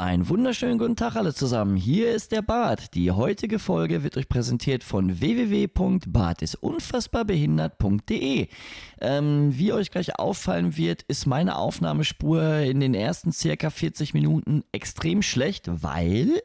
Einen wunderschönen guten Tag alle zusammen. Hier ist der Bart. Die heutige Folge wird euch präsentiert von www.bartisunfassbarbehindert.de. Ähm, wie euch gleich auffallen wird, ist meine Aufnahmespur in den ersten circa 40 Minuten extrem schlecht, weil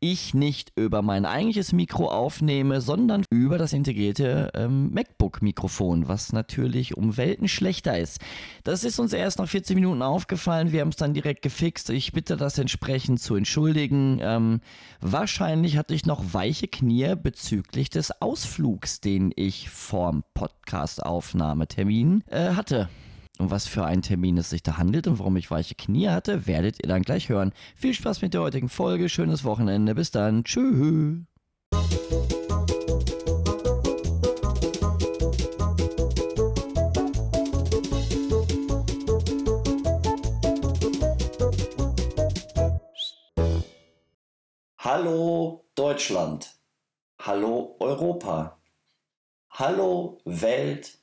ich nicht über mein eigentliches Mikro aufnehme, sondern über das integrierte ähm, MacBook-Mikrofon, was natürlich um Welten schlechter ist. Das ist uns erst nach 40 Minuten aufgefallen. Wir haben es dann direkt gefixt. Ich bitte das entsprechend zu entschuldigen. Ähm, wahrscheinlich hatte ich noch weiche Knie bezüglich des Ausflugs, den ich vorm Podcast-Aufnahmetermin äh, hatte. Um was für einen Termin es sich da handelt und warum ich weiche Knie hatte, werdet ihr dann gleich hören. Viel Spaß mit der heutigen Folge, schönes Wochenende, bis dann, tschüss. Hallo Deutschland. Hallo Europa. Hallo Welt.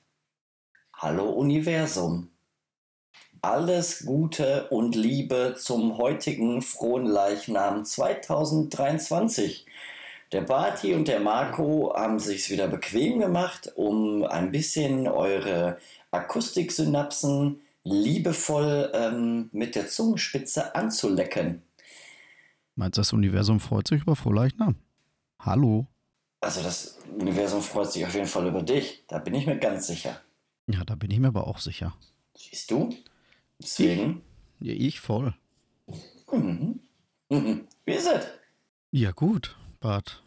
Hallo Universum. Alles Gute und Liebe zum heutigen frohen Leichnam 2023. Der Barty und der Marco haben sich's wieder bequem gemacht, um ein bisschen eure Akustiksynapsen liebevoll ähm, mit der Zungenspitze anzulecken. Meinst du, das Universum freut sich über Frohleichnam? Hallo? Also das Universum freut sich auf jeden Fall über dich, da bin ich mir ganz sicher. Ja, da bin ich mir aber auch sicher. Siehst du? Deswegen. Ja, ich voll. Mhm. Mhm. Wie ist es? Ja, gut, Bart.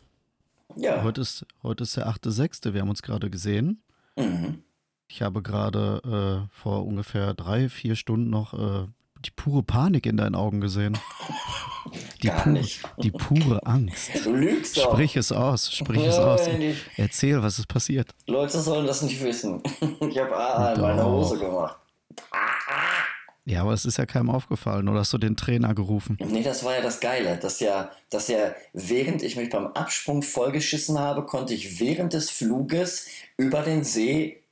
Ja. Heute ist, heute ist der 8.6. Wir haben uns gerade gesehen. Mhm. Ich habe gerade äh, vor ungefähr drei, vier Stunden noch äh, die pure Panik in deinen Augen gesehen. Die, Gar pure, nicht. die pure Angst. Du lügst doch. Sprich es aus, sprich es Ja, aus. Erzähl, was ist passiert. Leute sollen das nicht wissen. Ich habe AA in meine Doch. Hose gemacht. Ja, aber es ist ja keinem aufgefallen. Oder hast du den Trainer gerufen? Nee, das war ja das Geile. Dass ja, dass ja, während ich mich beim Absprung vollgeschissen habe, konnte ich während des Fluges über den See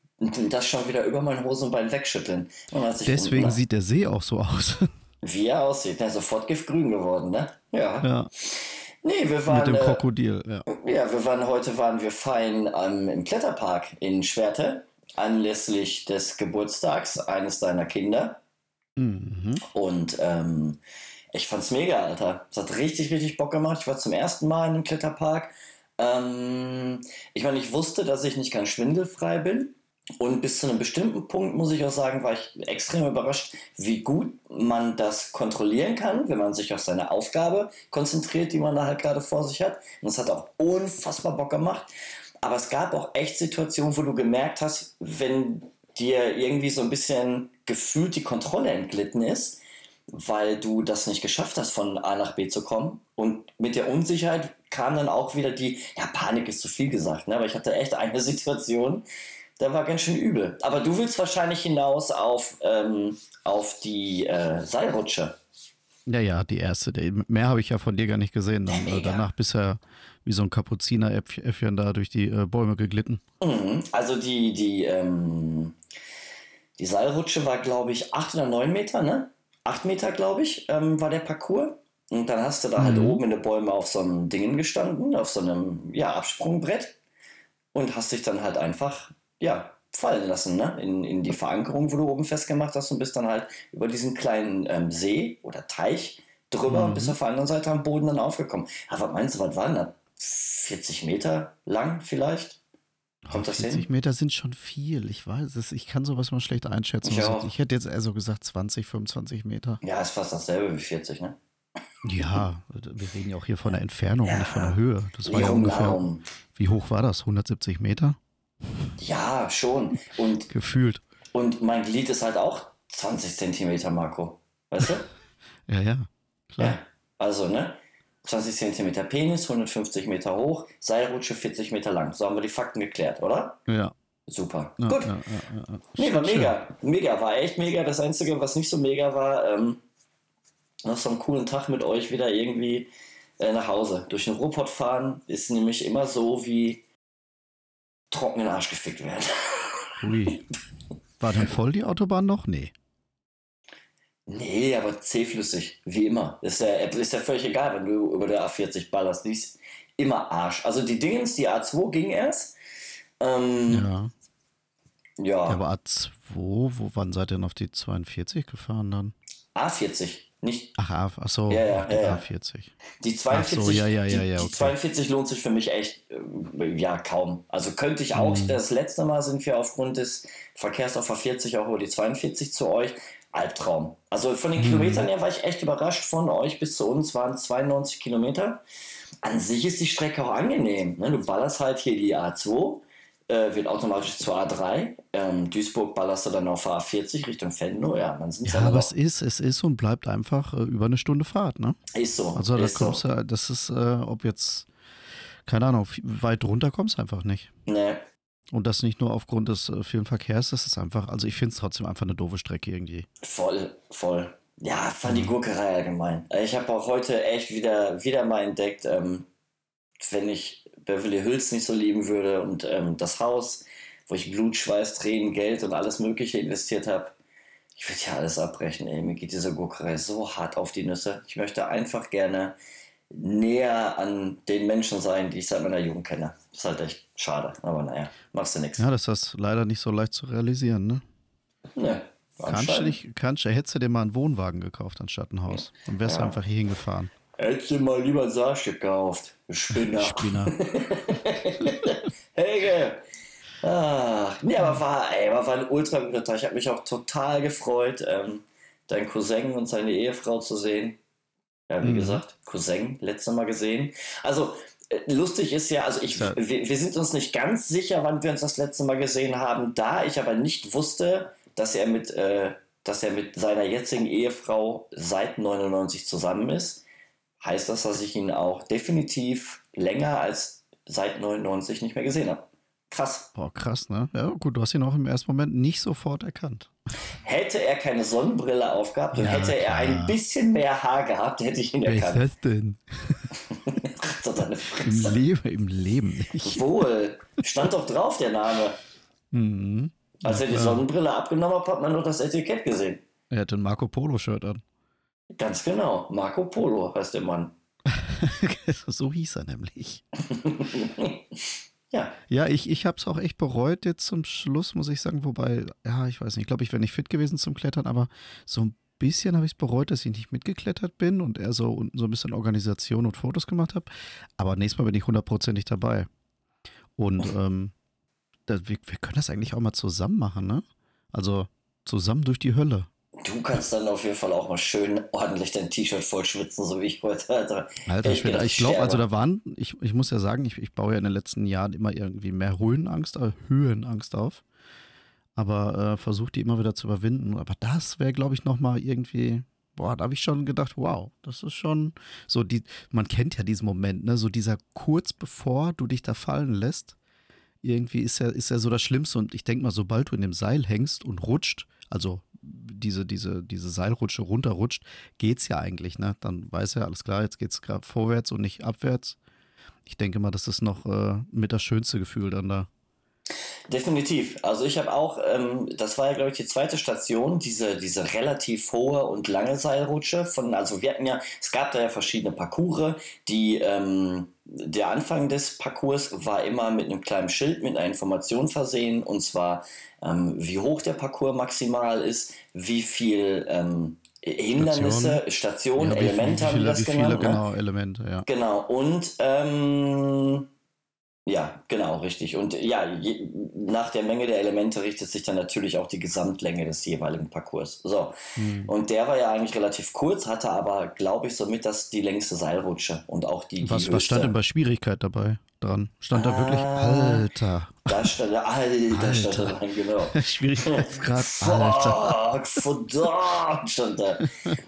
das schon wieder über mein Hosenbein wegschütteln. Deswegen unten- sieht der See auch so aus. wie er aussieht, ne, sofort giftgrün geworden, ne? Ja. ja, Nee, wir mit waren. dem Äh, Krokodil. Ja. Ja, wir waren heute waren wir fein ähm, im Kletterpark in Schwerte anlässlich des Geburtstags eines deiner Kinder Mhm. und ähm, ich fand's mega, Alter. Es hat richtig, richtig Bock gemacht. Ich war zum ersten Mal in einem Kletterpark. Ähm, ich meine, ich wusste, dass ich nicht ganz schwindelfrei bin. Und bis zu einem bestimmten Punkt, muss ich auch sagen, war ich extrem überrascht, wie gut man das kontrollieren kann, wenn man sich auf seine Aufgabe konzentriert, die man da halt gerade vor sich hat. Und es hat auch unfassbar Bock gemacht. Aber es gab auch echt Situationen, wo du gemerkt hast, wenn dir irgendwie so ein bisschen gefühlt die Kontrolle entglitten ist, weil du das nicht geschafft hast, von A nach B zu kommen. Und mit der Unsicherheit kam dann auch wieder die, ja, Panik ist zu viel gesagt, ne? aber ich hatte echt eine Situation, da war ganz schön übel. Aber du willst wahrscheinlich hinaus auf, ähm, auf die äh, Seilrutsche. Ja, ja, die erste. Mehr habe ich ja von dir gar nicht gesehen. Dann, äh, Mega. danach ja wie so ein Kapuzineräffchen da durch die äh, Bäume geglitten. Mhm. Also die, die, ähm, die Seilrutsche war, glaube ich, 8 oder 9 Meter, ne? 8 Meter, glaube ich, ähm, war der Parcours. Und dann hast du da halt Mhm. oben in den Bäumen auf so einem Dingen gestanden, auf so einem ja, Absprungbrett. Und hast dich dann halt einfach, ja, fallen lassen, ne? In, in die Verankerung, wo du oben festgemacht hast und bist dann halt über diesen kleinen ähm, See oder Teich drüber und Mhm. bist auf der anderen Seite am Boden dann aufgekommen. Aber meinst du, was waren das? 40 Meter lang vielleicht? Kommt das 40 hin? Meter sind schon viel. Ich weiß es. Ich kann sowas mal schlecht einschätzen. Ich auch. ich hätte jetzt eher so gesagt 20, 25 Meter. Ja, ist fast dasselbe wie 40, ne? Ja, wir reden ja auch hier von der Entfernung, Ja. nicht von der Höhe. Das war ja ungefähr. Wie hoch war das? 170 Meter? Ja, schon. Und, Gefühlt. und mein Glied ist halt auch 20 Zentimeter, Marco. Weißt du? Ja, ja. Klar. ja. Also, ne? 20 Zentimeter Penis, 150 Meter hoch, Seilrutsche 40 Meter lang. So haben wir die Fakten geklärt, oder? Ja. Super. ja, Gut. Ja, ja. Nee, war Schön. mega. Mega, war echt mega. Das Einzige, was nicht so mega war, ähm, nach so einem coolen Tag mit euch wieder irgendwie äh, nach Hause. Durch den Ruhrpott fahren ist nämlich immer so wie trocken in den Arsch gefickt werden. Ui. War denn voll die Autobahn noch? Nee. Nee, aber zähflüssig, wie immer. Ist ja, ist ja völlig egal, wenn du über der A40 ballerst. Die ist immer Arsch. Also die Dingens, die A2 ging erst. Ähm, Ja. ja. ja. Aber A2, wo, wann seid ihr denn auf die 42 gefahren dann? A40, nicht Ach, ach so, Ja, ja, die ja, ja. A40. Die 42, Ach so, ja, ja, ja, die, ja, die okay. 42 lohnt sich für mich echt, äh, ja, kaum. Also könnte ich auch, Mhm. das letzte Mal sind wir aufgrund des Verkehrs auf A40 auch über die 42 zu euch. Albtraum. Also von den Mhm. Kilometern her war ich echt überrascht. Von euch bis zu uns waren 92 Kilometer. An sich ist die Strecke auch angenehm. Ne? Du ballerst halt hier die A2, äh, wird automatisch zur A3. Ähm, Duisburg ballerst du dann auf A40 Richtung Venlo. Ja, dann sind es Ja, aber es ist, es ist und bleibt einfach äh, über eine Stunde Fahrt, ne? Ist so. Also da ist so. kommst du, das ist, äh, ob jetzt, keine Ahnung, weit runter kommst du einfach nicht. Nee. Und das nicht nur aufgrund des äh, vielen Verkehrs, das ist einfach, also ich finde es trotzdem einfach eine doofe Strecke irgendwie. Voll, voll. Ja, fand die Mhm. Gurkerei allgemein. Ich habe auch heute echt wieder, wieder mal entdeckt, ähm, wenn ich Beverly Hills nicht so lieben würde und ähm, das Haus, wo ich Blut, Schweiß, Tränen, Geld und alles Mögliche investiert habe, ich würde ja alles abbrechen. Ey. Mir geht diese Gurkerei so hart auf die Nüsse. Ich möchte einfach gerne näher an den Menschen sein, die ich seit meiner Jugend kenne. ist halt echt schade. Aber naja, machst du nichts. Ja, das ist leider nicht so leicht zu realisieren, ne? Ne, Kannst du nicht, kannst du, hättest du dir mal einen Wohnwagen gekauft anstatt ein Haus. Dann wärst du Ja. einfach hier hingefahren. Hättest du mal lieber Sarg gekauft. Spinner. Spinner. Helge! Ach, nee, aber war, ey, war ein ultra guter Tag. Ich habe mich auch total gefreut, ähm, deinen Cousin und seine Ehefrau zu sehen. Ja, wie Mhm. gesagt, Cousin, letztes Mal gesehen. Also, äh, lustig ist ja, also ich, Ja. wir, wir sind uns nicht ganz sicher, wann wir uns das letzte Mal gesehen haben. Da ich aber nicht wusste, dass er mit, äh, dass er mit seiner jetzigen Ehefrau seit 99 zusammen ist, heißt das, dass ich ihn auch definitiv länger als seit 99 nicht mehr gesehen habe. Krass. Boah, krass, ne? Ja, gut, du hast ihn auch im ersten Moment nicht sofort erkannt. Hätte er keine Sonnenbrille aufgehabt und Ja, hätte er klar. ein bisschen mehr Haar gehabt, hätte ich ihn erkannt. das denn? So deine Im. Leben, im Leben nicht. Wohl. Stand doch drauf, der Name. Mhm. Als er die Sonnenbrille abgenommen hat, hat man noch das Etikett gesehen. Er hatte ein Marco Polo-Shirt an. Ganz genau. Marco Polo heißt der Mann. so hieß er nämlich. Ja, Ja, ich, ich habe es auch echt bereut jetzt zum Schluss, muss ich sagen. Wobei, ja, ich weiß nicht, ich glaube, ich wäre nicht fit gewesen zum Klettern, aber so ein bisschen habe ich es bereut, dass ich nicht mitgeklettert bin und eher so unten so ein bisschen Organisation und Fotos gemacht habe. Aber nächstes Mal bin ich hundertprozentig dabei. Und ähm, da, wir, wir können das eigentlich auch mal zusammen machen, ne? Also zusammen durch die Hölle. Du kannst dann auf jeden Fall auch mal schön ordentlich dein T-Shirt voll schwitzen, so wie ich heute. Alter. Alter Ich ich glaube, also da waren, ich, ich muss ja sagen, ich, ich baue ja in den letzten Jahren immer irgendwie mehr Höhenangst, äh, Höhenangst auf. Aber äh, versuche die immer wieder zu überwinden. Aber das wäre, glaube ich, nochmal irgendwie, boah, da habe ich schon gedacht, wow, das ist schon so, die, man kennt ja diesen Moment, ne? So dieser kurz bevor du dich da fallen lässt, irgendwie ist ja, ist ja so das Schlimmste. Und ich denke mal, sobald du in dem Seil hängst und rutscht, also diese, diese, diese Seilrutsche runterrutscht, geht's ja eigentlich, ne? Dann weiß ja, alles klar, jetzt geht's gerade vorwärts und nicht abwärts. Ich denke mal, das ist noch äh, mit das schönste Gefühl dann da. Definitiv. Also ich habe auch, ähm, das war ja glaube ich die zweite Station, diese, diese relativ hohe und lange Seilrutsche von, also wir hatten ja, es gab da ja verschiedene Parcours, die, ähm, der Anfang des Parcours war immer mit einem kleinen Schild mit einer Information versehen und zwar ähm, wie hoch der Parcours maximal ist, wie viel ähm, Hindernisse, Stationen, Ja, wie- Elemente wie haben die viele, das wie viele genannt. ne? genau, Elemente, ja. Genau, und ähm, ja, genau, richtig. Und ja, je, nach der Menge der Elemente richtet sich dann natürlich auch die Gesamtlänge des jeweiligen Parcours. So, Hm. und der war ja eigentlich relativ kurz, hatte aber, glaube ich, somit das die längste Seilrutsche und auch die, die Was, was stand denn bei Schwierigkeit dabei dran? Stand da wirklich, Ah. Alter, Da stand da, Alter, stand da Alter. dran, genau. Schwierigkeitsgrad, Alter. Fuck, verdammt, stand da.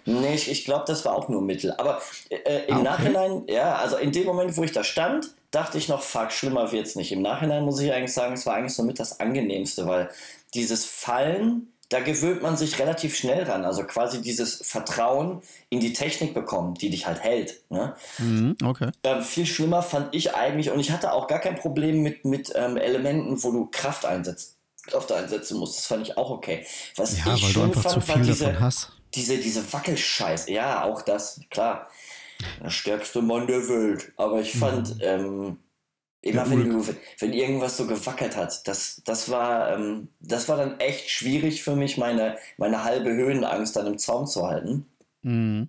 Nee, ich, ich glaube, das war auch nur Mittel. Aber äh, im Ah, okay. Nachhinein, ja, also in dem Moment, wo ich da stand, dachte ich noch, fuck, schlimmer wird's nicht. Im Nachhinein muss ich eigentlich sagen, es war eigentlich somit das Angenehmste, weil dieses Fallen, da gewöhnt man sich relativ schnell ran. Also quasi dieses Vertrauen in die Technik bekommen, die dich halt hält. Ne? Mhm, okay. Ähm, viel schlimmer fand ich eigentlich, und ich hatte auch gar kein Problem mit, mit ähm, Elementen, wo du Kraft einsetzt. Kraft einsetzen musst. Das fand ich auch okay. Was Ja, ich weil schlimm einfach zu fand, war diese, hast. diese, diese Wackelscheiß, ja, auch das, klar. Der stärkste Mann der Welt. Aber ich fand, mhm. ähm, immer ja, wenn, du, wenn irgendwas so gewackelt hat, das, das, war, ähm, das war dann echt schwierig für mich, meine, meine halbe Höhenangst dann im Zaum zu halten. Mhm.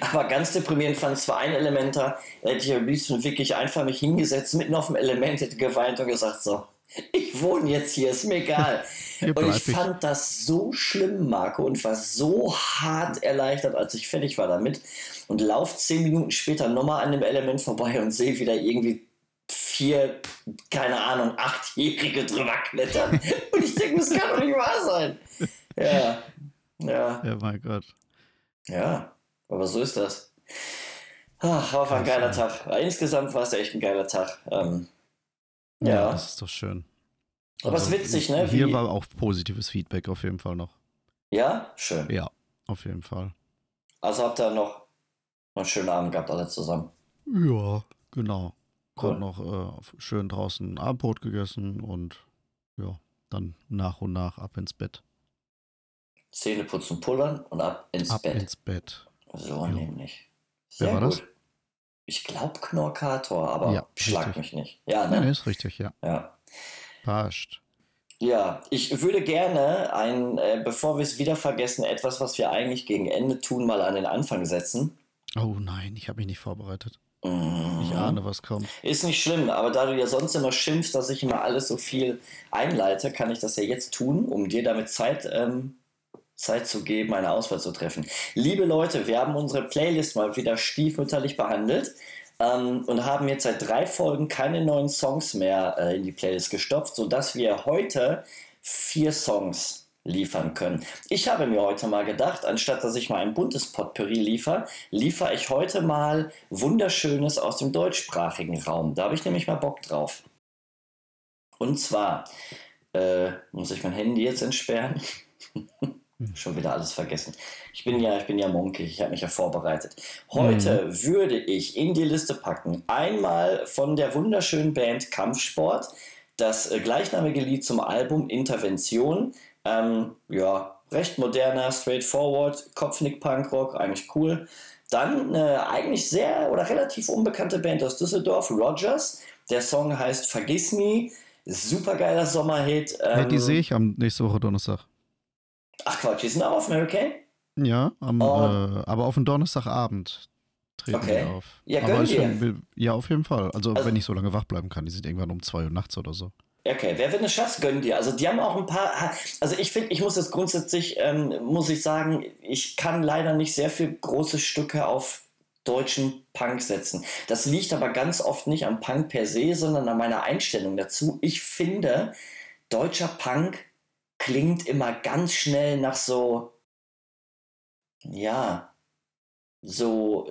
Aber ganz deprimierend fand es war ein Element da, hätte ich am liebsten wirklich einfach mich hingesetzt, mitten auf dem Element, hätte geweint und gesagt, so, ich wohne jetzt hier, ist mir egal. und ich fand das so schlimm, Marco, und war so hart erleichtert, als ich fertig war damit. Und lauf zehn Minuten später nochmal an dem Element vorbei und sehe wieder irgendwie vier, keine Ahnung, achtjährige drüber klettern. und ich denke, das kann doch nicht wahr sein. Ja. Ja. Ja, mein Gott. Ja, aber so ist das. Ach, war ein geiler Tag. Insgesamt war es echt ein geiler Tag. Ähm, ja. ja. Das ist doch schön. Aber es also, ist witzig, ne? Hier war auch positives Feedback auf jeden Fall noch. Ja, schön. Ja, auf jeden Fall. Also habt ihr noch einen schönen Abend gehabt, alle zusammen. Ja, genau. Cool. Noch äh, schön draußen Abendbrot gegessen und ja, dann nach und nach ab ins Bett. Zähne putzen, pullern und ab ins ab Bett. Ins Bett. So ja. nämlich. Sehr Wer war gut. das? Ich glaube Knorkator, aber ja, schlag richtig. mich nicht. Ja, ne? Ja, ist richtig, ja. Ja. Passt. Ja, ich würde gerne ein, äh, bevor wir es wieder vergessen, etwas, was wir eigentlich gegen Ende tun, mal an den Anfang setzen. Oh nein, ich habe mich nicht vorbereitet. Ich ahne, was kommt. Ist nicht schlimm, aber da du ja sonst immer schimpfst, dass ich immer alles so viel einleite, kann ich das ja jetzt tun, um dir damit Zeit ähm, Zeit zu geben, eine Auswahl zu treffen. Liebe Leute, wir haben unsere Playlist mal wieder stiefmütterlich behandelt ähm, und haben jetzt seit drei Folgen keine neuen Songs mehr äh, in die Playlist gestopft, sodass wir heute vier Songs liefern können. Ich habe mir heute mal gedacht, anstatt dass ich mal ein buntes Potpourri liefere, liefere ich heute mal Wunderschönes aus dem deutschsprachigen Raum. Da habe ich nämlich mal Bock drauf. Und zwar äh, muss ich mein Handy jetzt entsperren. Hm. Schon wieder alles vergessen. Ich bin ja, ich bin ja munkig, ich habe mich ja vorbereitet. Heute mhm. würde ich in die Liste packen einmal von der wunderschönen Band Kampfsport das äh, gleichnamige Lied zum Album Intervention. Ähm, ja, recht moderner, straightforward, Kopfnick Punkrock, eigentlich cool. Dann eine eigentlich sehr oder relativ unbekannte Band aus Düsseldorf, Rogers. Der Song heißt Vergiss Nie. Supergeiler Sommerhit. Ähm, hey, die sehe ich am nächste Woche Donnerstag. Ach Quatsch, die sind auch auf dem Hurricane? Ja, am, oh. äh, aber auf dem Donnerstagabend treten okay. die auf. Ja, aber schon, ja, auf jeden Fall. Also, also, wenn ich so lange wach bleiben kann, die sind irgendwann um 2 Uhr nachts oder so. Okay, wer wenn es schafft, gönn dir. Also die haben auch ein paar, also ich finde, ich muss jetzt grundsätzlich, ähm, muss ich sagen, ich kann leider nicht sehr viel große Stücke auf deutschen Punk setzen. Das liegt aber ganz oft nicht am Punk per se, sondern an meiner Einstellung dazu. Ich finde, deutscher Punk klingt immer ganz schnell nach so, ja, so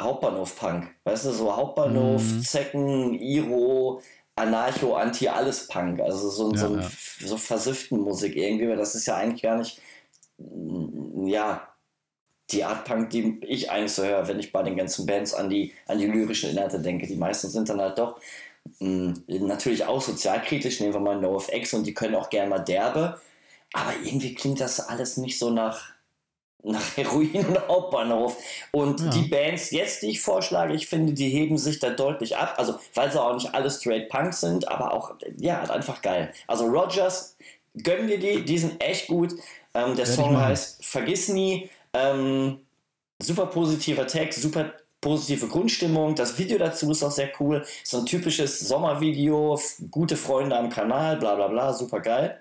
Hauptbahnhof-Punk. Weißt du, so Hauptbahnhof, mhm. Zecken, Iro, Anarcho, Anti-Alles-Punk. Also so, ja, so, ja. so versifften Musik irgendwie, weil das ist ja eigentlich gar nicht, ja, die Art Punk, die ich eigentlich so höre, wenn ich bei den ganzen Bands an die, an die lyrischen Inhalte denke. Die meisten sind dann halt doch mh, mm, natürlich auch sozialkritisch. Nehmen wir mal NoFX und die können auch gerne mal derbe. Aber irgendwie klingt das alles nicht so nach, nach Heroin und Hauptbahnhof. Und ja. die Bands jetzt, die ich vorschlage, ich finde, die heben sich da deutlich ab. Also, weil sie auch nicht alle straight Punk sind, aber auch, ja, einfach geil. Also, Rogers, gönn dir die, die sind echt gut. Ähm, der Song heißt Vergiss nie. Ähm, super positiver Text, super positive Grundstimmung. Das Video dazu ist auch sehr cool. So ein typisches Sommervideo, gute Freunde am Kanal, bla bla bla, super geil.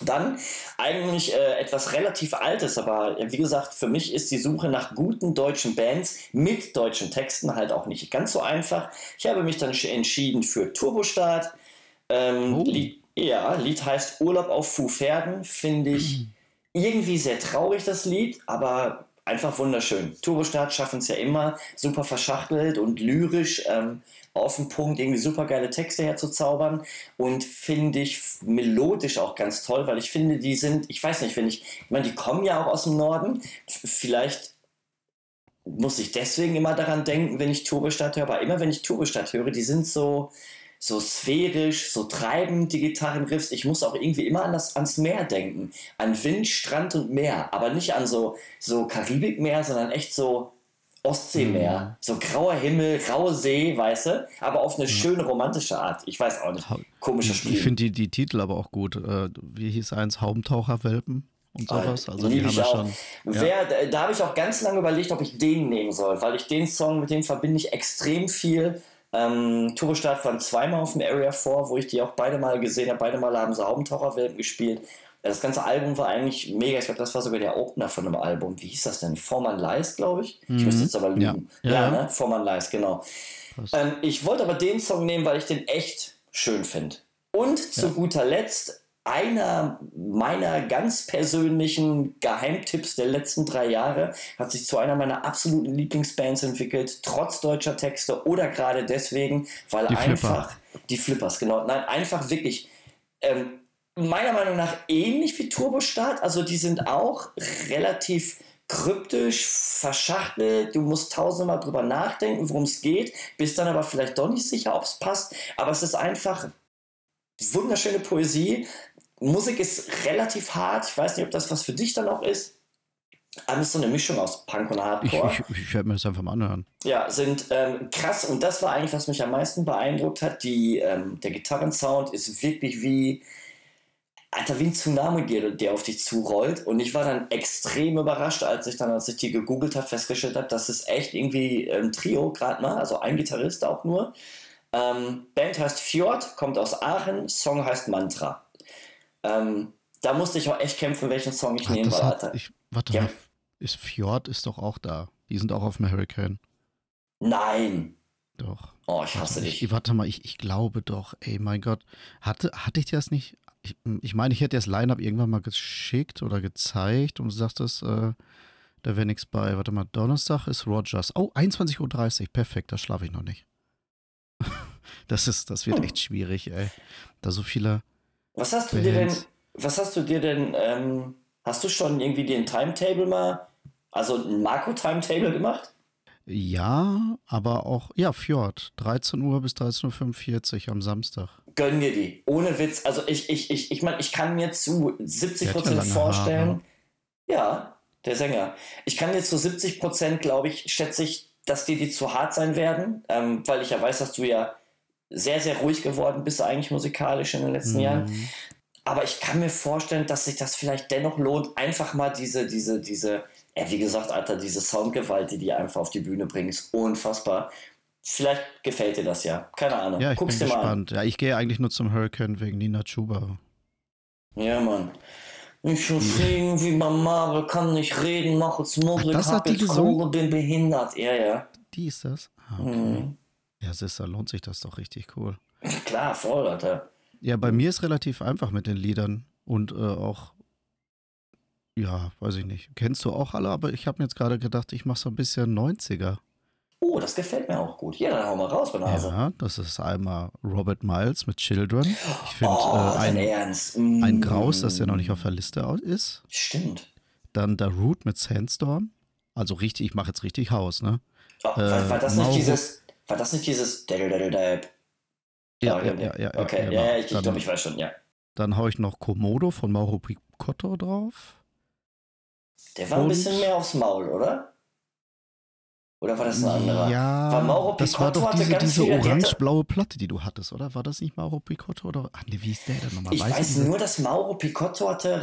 Dann eigentlich äh, etwas relativ Altes, aber äh, wie gesagt, für mich ist die Suche nach guten deutschen Bands mit deutschen Texten halt auch nicht ganz so einfach. Ich habe mich dann entschieden für Turbostart. Ähm, oh. Lied, ja, Lied heißt Urlaub auf Pferden, finde ich mhm. irgendwie sehr traurig, das Lied, aber einfach wunderschön. Turbostart schaffen es ja immer super verschachtelt und lyrisch. Ähm, auf den Punkt irgendwie super geile Texte herzuzaubern und finde ich melodisch auch ganz toll, weil ich finde, die sind, ich weiß nicht, wenn ich, ich meine, die kommen ja auch aus dem Norden, vielleicht muss ich deswegen immer daran denken, wenn ich Turbestadt höre, aber immer wenn ich Turbestadt höre, die sind so, so sphärisch, so treibend, die Gitarrenriffs. Ich muss auch irgendwie immer an das, ans Meer denken. An Wind, Strand und Meer. Aber nicht an so, so Karibikmeer, sondern echt so Ostseemeer. Mhm. So grauer Himmel, graue See, weißt du? Aber auf eine schöne romantische Art. Ich weiß auch nicht. Komisches Spiel. ich finde die, die Titel aber auch gut. Äh, wie hieß eins? Haubentaucherwelpen und sowas. Also die Lieb haben ich auch. schon. Ja. Wer, da da habe ich auch ganz lange überlegt, ob ich den nehmen soll, weil ich den Song, mit dem verbinde ich extrem viel. Ähm, Turbostart waren zweimal auf dem Area 4, wo ich die auch beide Mal gesehen habe. Beide Male haben sie Haubentaucherwelpen gespielt. Das ganze Album war eigentlich mega. Ich glaube, das war sogar der Opener von einem Album. Wie hieß das denn? Forman Lies, glaube ich. Ich müsste jetzt aber lügen. Ja. Ja, Ja, ja. ne? Forman Lies, genau. Ähm, ich wollte aber den Song nehmen, weil ich den echt schön finde. Und zu guter Letzt einer meiner ganz persönlichen Geheimtipps der letzten drei Jahre hat sich zu einer meiner absoluten Lieblingsbands entwickelt, trotz deutscher Texte oder gerade deswegen, weil Die Flipper. einfach die Flippers, genau, nein, einfach wirklich ähm, meiner Meinung nach ähnlich wie Turbostart. Also die sind auch relativ kryptisch, verschachtelt. Du musst tausendmal drüber nachdenken, worum es geht, bist dann aber vielleicht doch nicht sicher, ob es passt. Aber es ist einfach wunderschöne Poesie. Musik ist relativ hart. Ich weiß nicht, ob das was für dich dann auch ist. Aber es ist so eine Mischung aus Punk und Ich, Hardcore. ich, ich werde mir das einfach mal anhören. Ja, sind ähm, krass und das war eigentlich, was mich am meisten beeindruckt hat. Die, ähm, der Gitarrensound ist wirklich wie, Alter, wie ein Tsunami, der, der auf dich zurollt. Und ich war dann extrem überrascht, als ich dann, als ich die gegoogelt habe, festgestellt habe, dass es echt irgendwie ein Trio gerade mal, also ein Gitarrist auch nur. Ähm, Band heißt Fjord, kommt aus Aachen, Song heißt Mantra. Ähm, da musste ich auch echt kämpfen, welchen Song ich nehmen Alter. ich, warte Ja. mal, ist Fjord ist doch auch da. Die sind auch auf dem Hurricane. Nein. Doch. Oh, ich hasse Warte, dich. ich, warte mal, ich, ich glaube doch. Ey, mein Gott. Hatte, hatte ich dir das nicht? Ich, ich meine, ich hätte das Line-Up irgendwann mal geschickt oder gezeigt und du sagtest, äh, da wäre nichts bei. Warte mal, Donnerstag ist Rogers. Oh, 21.30 Uhr. Perfekt, da schlafe ich noch nicht. das ist, das wird Hm. echt schwierig, ey. Da so viele. Was hast du dir denn, Bands. was hast du dir denn, ähm, hast du schon irgendwie den Timetable mal, also ein Marco-Timetable gemacht? Ja, aber auch, ja, Fjord. 13 Uhr bis 13.45 Uhr am Samstag. Gönn dir die. Ohne Witz. Also ich, ich, ich, ich meine, ich kann mir zu 70 Der hat ja Prozent vorstellen. Haare. Ja, der Sänger. Ich kann dir zu 70 Prozent, glaube ich, schätze ich, dass dir die zu hart sein werden, ähm, weil ich ja weiß, dass du ja sehr, sehr ruhig geworden bist, eigentlich musikalisch in den letzten Jahren. Mhm. Aber ich kann mir vorstellen, dass sich das vielleicht dennoch lohnt, einfach mal diese, diese, diese, ja, wie gesagt, Alter, diese Soundgewalt, die die einfach auf die Bühne bringen, ist unfassbar. Vielleicht gefällt dir das ja. Keine Ahnung. Ja, ich Guck's bin dir mal gespannt. Ja, ich gehe eigentlich nur zum Hurricane wegen Nina Chuba. an. Ja, Mann. Ich will fliegen wie Marvel, kann nicht reden, mach jetzt Musik, das hab hat die gesungen? Bin behindert. Ja, ja. Die ist das? Ah, okay. Mhm. Ja, da lohnt sich das doch richtig cool. Klar, voll, Alter. Ja, bei mir ist relativ einfach mit den Liedern und äh, auch, ja, weiß ich nicht. Kennst du auch alle, aber ich habe mir jetzt gerade gedacht, ich mache so ein bisschen 90er. Oh, das gefällt mir auch gut. Ja, dann hau mal raus, Banase. Ja, das ist einmal Robert Miles mit Children. Ich finde oh, äh, ein, Ernst. ein Mm. Graus, das ja noch nicht auf der Liste ist. Stimmt. Dann der Root mit Sandstorm. Also richtig, ich mache jetzt richtig Haus, ne? Oh, war, war das nicht dieses, war das nicht dieses Daddle Daddle Dab? Ja, ja, ja, ja. Okay, ja, ja, genau. ja, ich, ich glaube, ich weiß schon, ja. Dann haue ich noch Komodo von Mauro Picotto drauf. Der war ein Und- bisschen mehr aufs Maul, oder? Oder war das ein anderer? Ja, Weil Mauro das war Picotto doch diese, diese orange-blaue Platte, die du hattest, oder? War das nicht Mauro Picotto? Oder? Ach nee, wie ist der denn nochmal? Ich weiß diese- nur, dass Mauro Picotto hatte,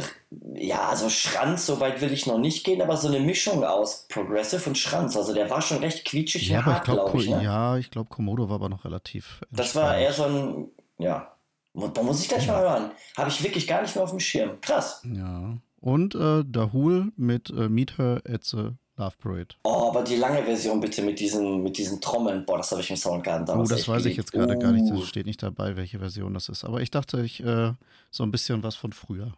ja, so Schranz, so weit will ich noch nicht gehen, aber so eine Mischung aus Progressive und Schranz. Also der war schon recht quietschig Ja, und aber ich hart, glaube, glaube ich. Ne? ja, ich glaube, Komodo war aber noch relativ. Das war eher so ein, ja, da muss ich gleich mal hören. Habe ich wirklich gar nicht mehr auf dem Schirm. Krass. Ja. Und äh, Dahul mit äh, Meet Her at the Love Parade. Oh, aber die lange Version bitte mit diesen, mit diesen Trommeln. Boah, das habe ich im Soundgarten Oh, damals das echt weiß ich geliebt. jetzt gerade gar nicht. Uh, Das steht nicht dabei, welche Version das ist. Aber ich dachte, ich äh, so ein bisschen was von früher.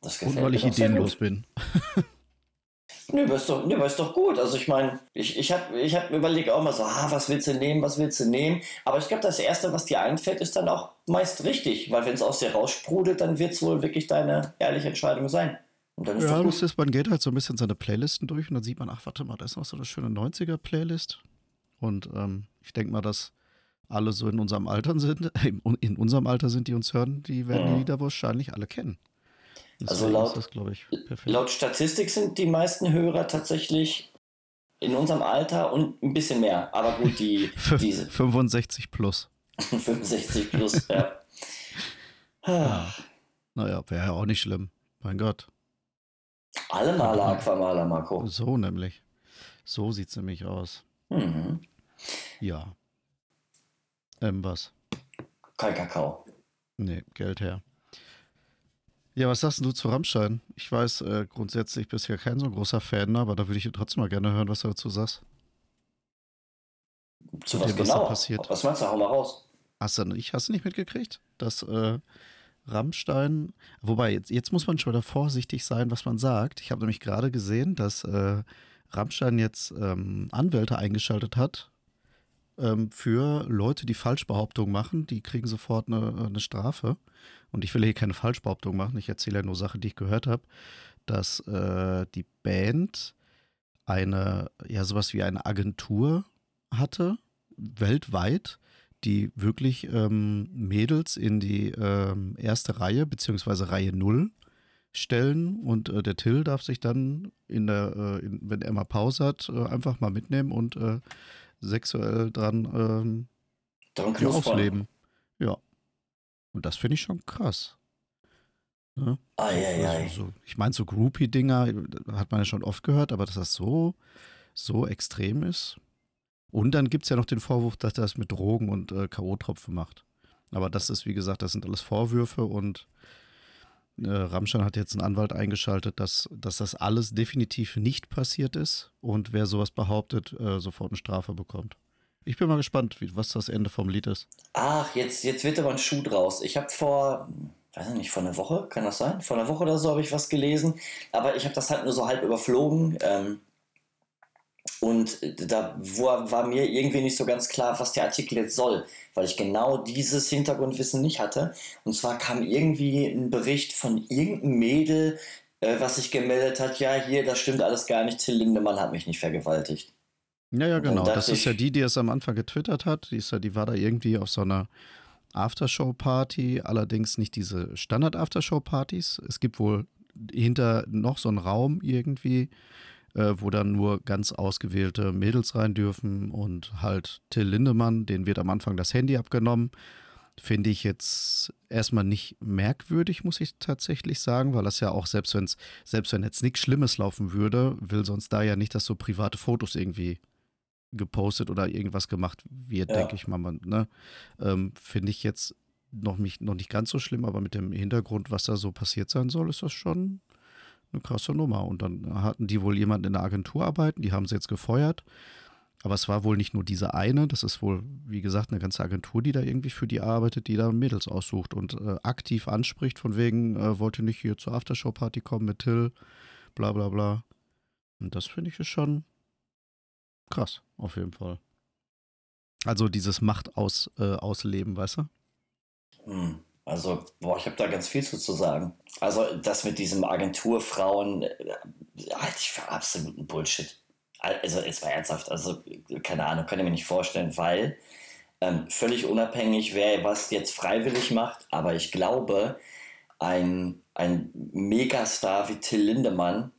das Und gefällt weil mir ich ideenlos bin. Nö, aber ist doch, nö, aber ist doch gut. Also ich meine, ich, ich habe ich hab überlegt auch mal so, ah, was willst du nehmen, was willst du nehmen? Aber ich glaube, das Erste, was dir einfällt, ist dann auch meist richtig. Weil wenn es aus dir raussprudelt, dann wird es wohl wirklich deine ehrliche Entscheidung sein. Und dann ist Ja, das ist, man geht halt so ein bisschen seine Playlisten durch und dann sieht man, ach, warte mal, da ist noch so eine schöne 90er-Playlist. Und ähm, ich denke mal, dass alle so in unserem Alter sind, in unserem Alter sind, die uns hören, die werden die Lieder wahrscheinlich alle kennen. also laut, das, ich, laut Statistik sind die meisten Hörer tatsächlich in unserem Alter und ein bisschen mehr. Aber gut, die diese 65 plus. 65 plus, ja. ja. Naja, wäre ja auch nicht schlimm. Mein Gott. Alle Maler Aquamaler, Marco. So nämlich. So sieht es nämlich aus. Mhm. Ja. Ähm, was? Kein Kakao. Nee, Geld her. Ja, was sagst du zu Rammstein? Ich weiß äh, grundsätzlich bisher kein so großer Fan, aber da würde ich trotzdem mal gerne hören, was du dazu sagst. Zu, was dem, genau? Was, passiert. was meinst du? Hau mal raus. Hast du, ich, hast du nicht mitgekriegt, dass äh, Rammstein, wobei jetzt, jetzt muss man schon wieder vorsichtig sein, was man sagt. Ich habe nämlich gerade gesehen, dass äh, Rammstein jetzt ähm, Anwälte eingeschaltet hat ähm, für Leute, die Falschbehauptungen machen. Die kriegen sofort eine, eine Strafe. Und ich will hier keine Falschbehauptung machen. Ich erzähle ja nur Sachen, die ich gehört habe, dass äh, die Band eine, ja, sowas wie eine Agentur hatte, weltweit, die wirklich ähm, Mädels in die ähm, erste Reihe, beziehungsweise Reihe 0 stellen und äh, der Till darf sich dann in der, äh, in, wenn er mal Pause hat, äh, einfach mal mitnehmen und äh, sexuell dran ähm, ja, ausleben. Ja. Und das finde ich schon krass. Ne? Ai, ai, ai. Also, so, ich meine, so Groupie-Dinger hat man ja schon oft gehört, aber dass das so, so extrem ist. Und dann gibt es ja noch den Vorwurf, dass er das mit Drogen und äh, K.O.-Tropfen macht. Aber das ist, wie gesagt, das sind alles Vorwürfe und äh, Rammstein hat jetzt einen Anwalt eingeschaltet, dass, dass das alles definitiv nicht passiert ist und wer sowas behauptet, äh, sofort eine Strafe bekommt. Ich bin mal gespannt, wie, was das Ende vom Lied ist. Ach, jetzt, jetzt wird aber ein Schuh draus. Ich habe vor, weiß ich nicht, vor einer Woche, kann das sein? Vor einer Woche oder so habe ich was gelesen, aber ich habe das halt nur so halb überflogen. Ähm, und da war mir irgendwie nicht so ganz klar, was der Artikel jetzt soll, weil ich genau dieses Hintergrundwissen nicht hatte. Und zwar kam irgendwie ein Bericht von irgendeinem Mädel, äh, was sich gemeldet hat, ja, hier, das stimmt alles gar nicht, Till Lindemann hat mich nicht vergewaltigt. Ja, ja, genau. Das ist ja die, die es am Anfang getwittert hat. Die, ist ja, die war da irgendwie auf so einer Aftershow-Party, allerdings nicht diese Standard-Aftershow-Partys. Es gibt wohl hinter noch so einen Raum irgendwie, äh, wo dann nur ganz ausgewählte Mädels rein dürfen und halt Till Lindemann, den wird am Anfang das Handy abgenommen. Finde ich jetzt erstmal nicht merkwürdig, muss ich tatsächlich sagen, weil das ja auch, selbst, wenn's, selbst wenn jetzt nichts Schlimmes laufen würde, will sonst da ja nicht, dass so private Fotos irgendwie gepostet oder irgendwas gemacht wird, ja. denke ich mal. Ne? Ähm, Finde ich jetzt noch nicht, noch nicht ganz so schlimm, aber mit dem Hintergrund, was da so passiert sein soll, ist das schon eine krasse Nummer. Und dann hatten die wohl jemanden in der Agentur arbeiten, die haben sie jetzt gefeuert. Aber es war wohl nicht nur diese eine, das ist wohl, wie gesagt, eine ganze Agentur, die da irgendwie für die arbeitet, die da Mädels aussucht und äh, aktiv anspricht, von wegen, äh, wollte nicht hier zur Aftershow-Party kommen mit Till, bla bla bla. Und das finde ich schon krass, auf jeden Fall. Also dieses Macht aus, äh, ausleben, weißt du? Hm. Also, boah, ich habe da ganz viel zu, zu sagen. Also, das mit diesem Agenturfrauen äh, halte ich für absoluten Bullshit. Also, jetzt mal ernsthaft. Also, keine Ahnung, kann ich mir nicht vorstellen, weil ähm, völlig unabhängig, wer was jetzt freiwillig macht, aber ich glaube, ein, ein Megastar wie Till Lindemann,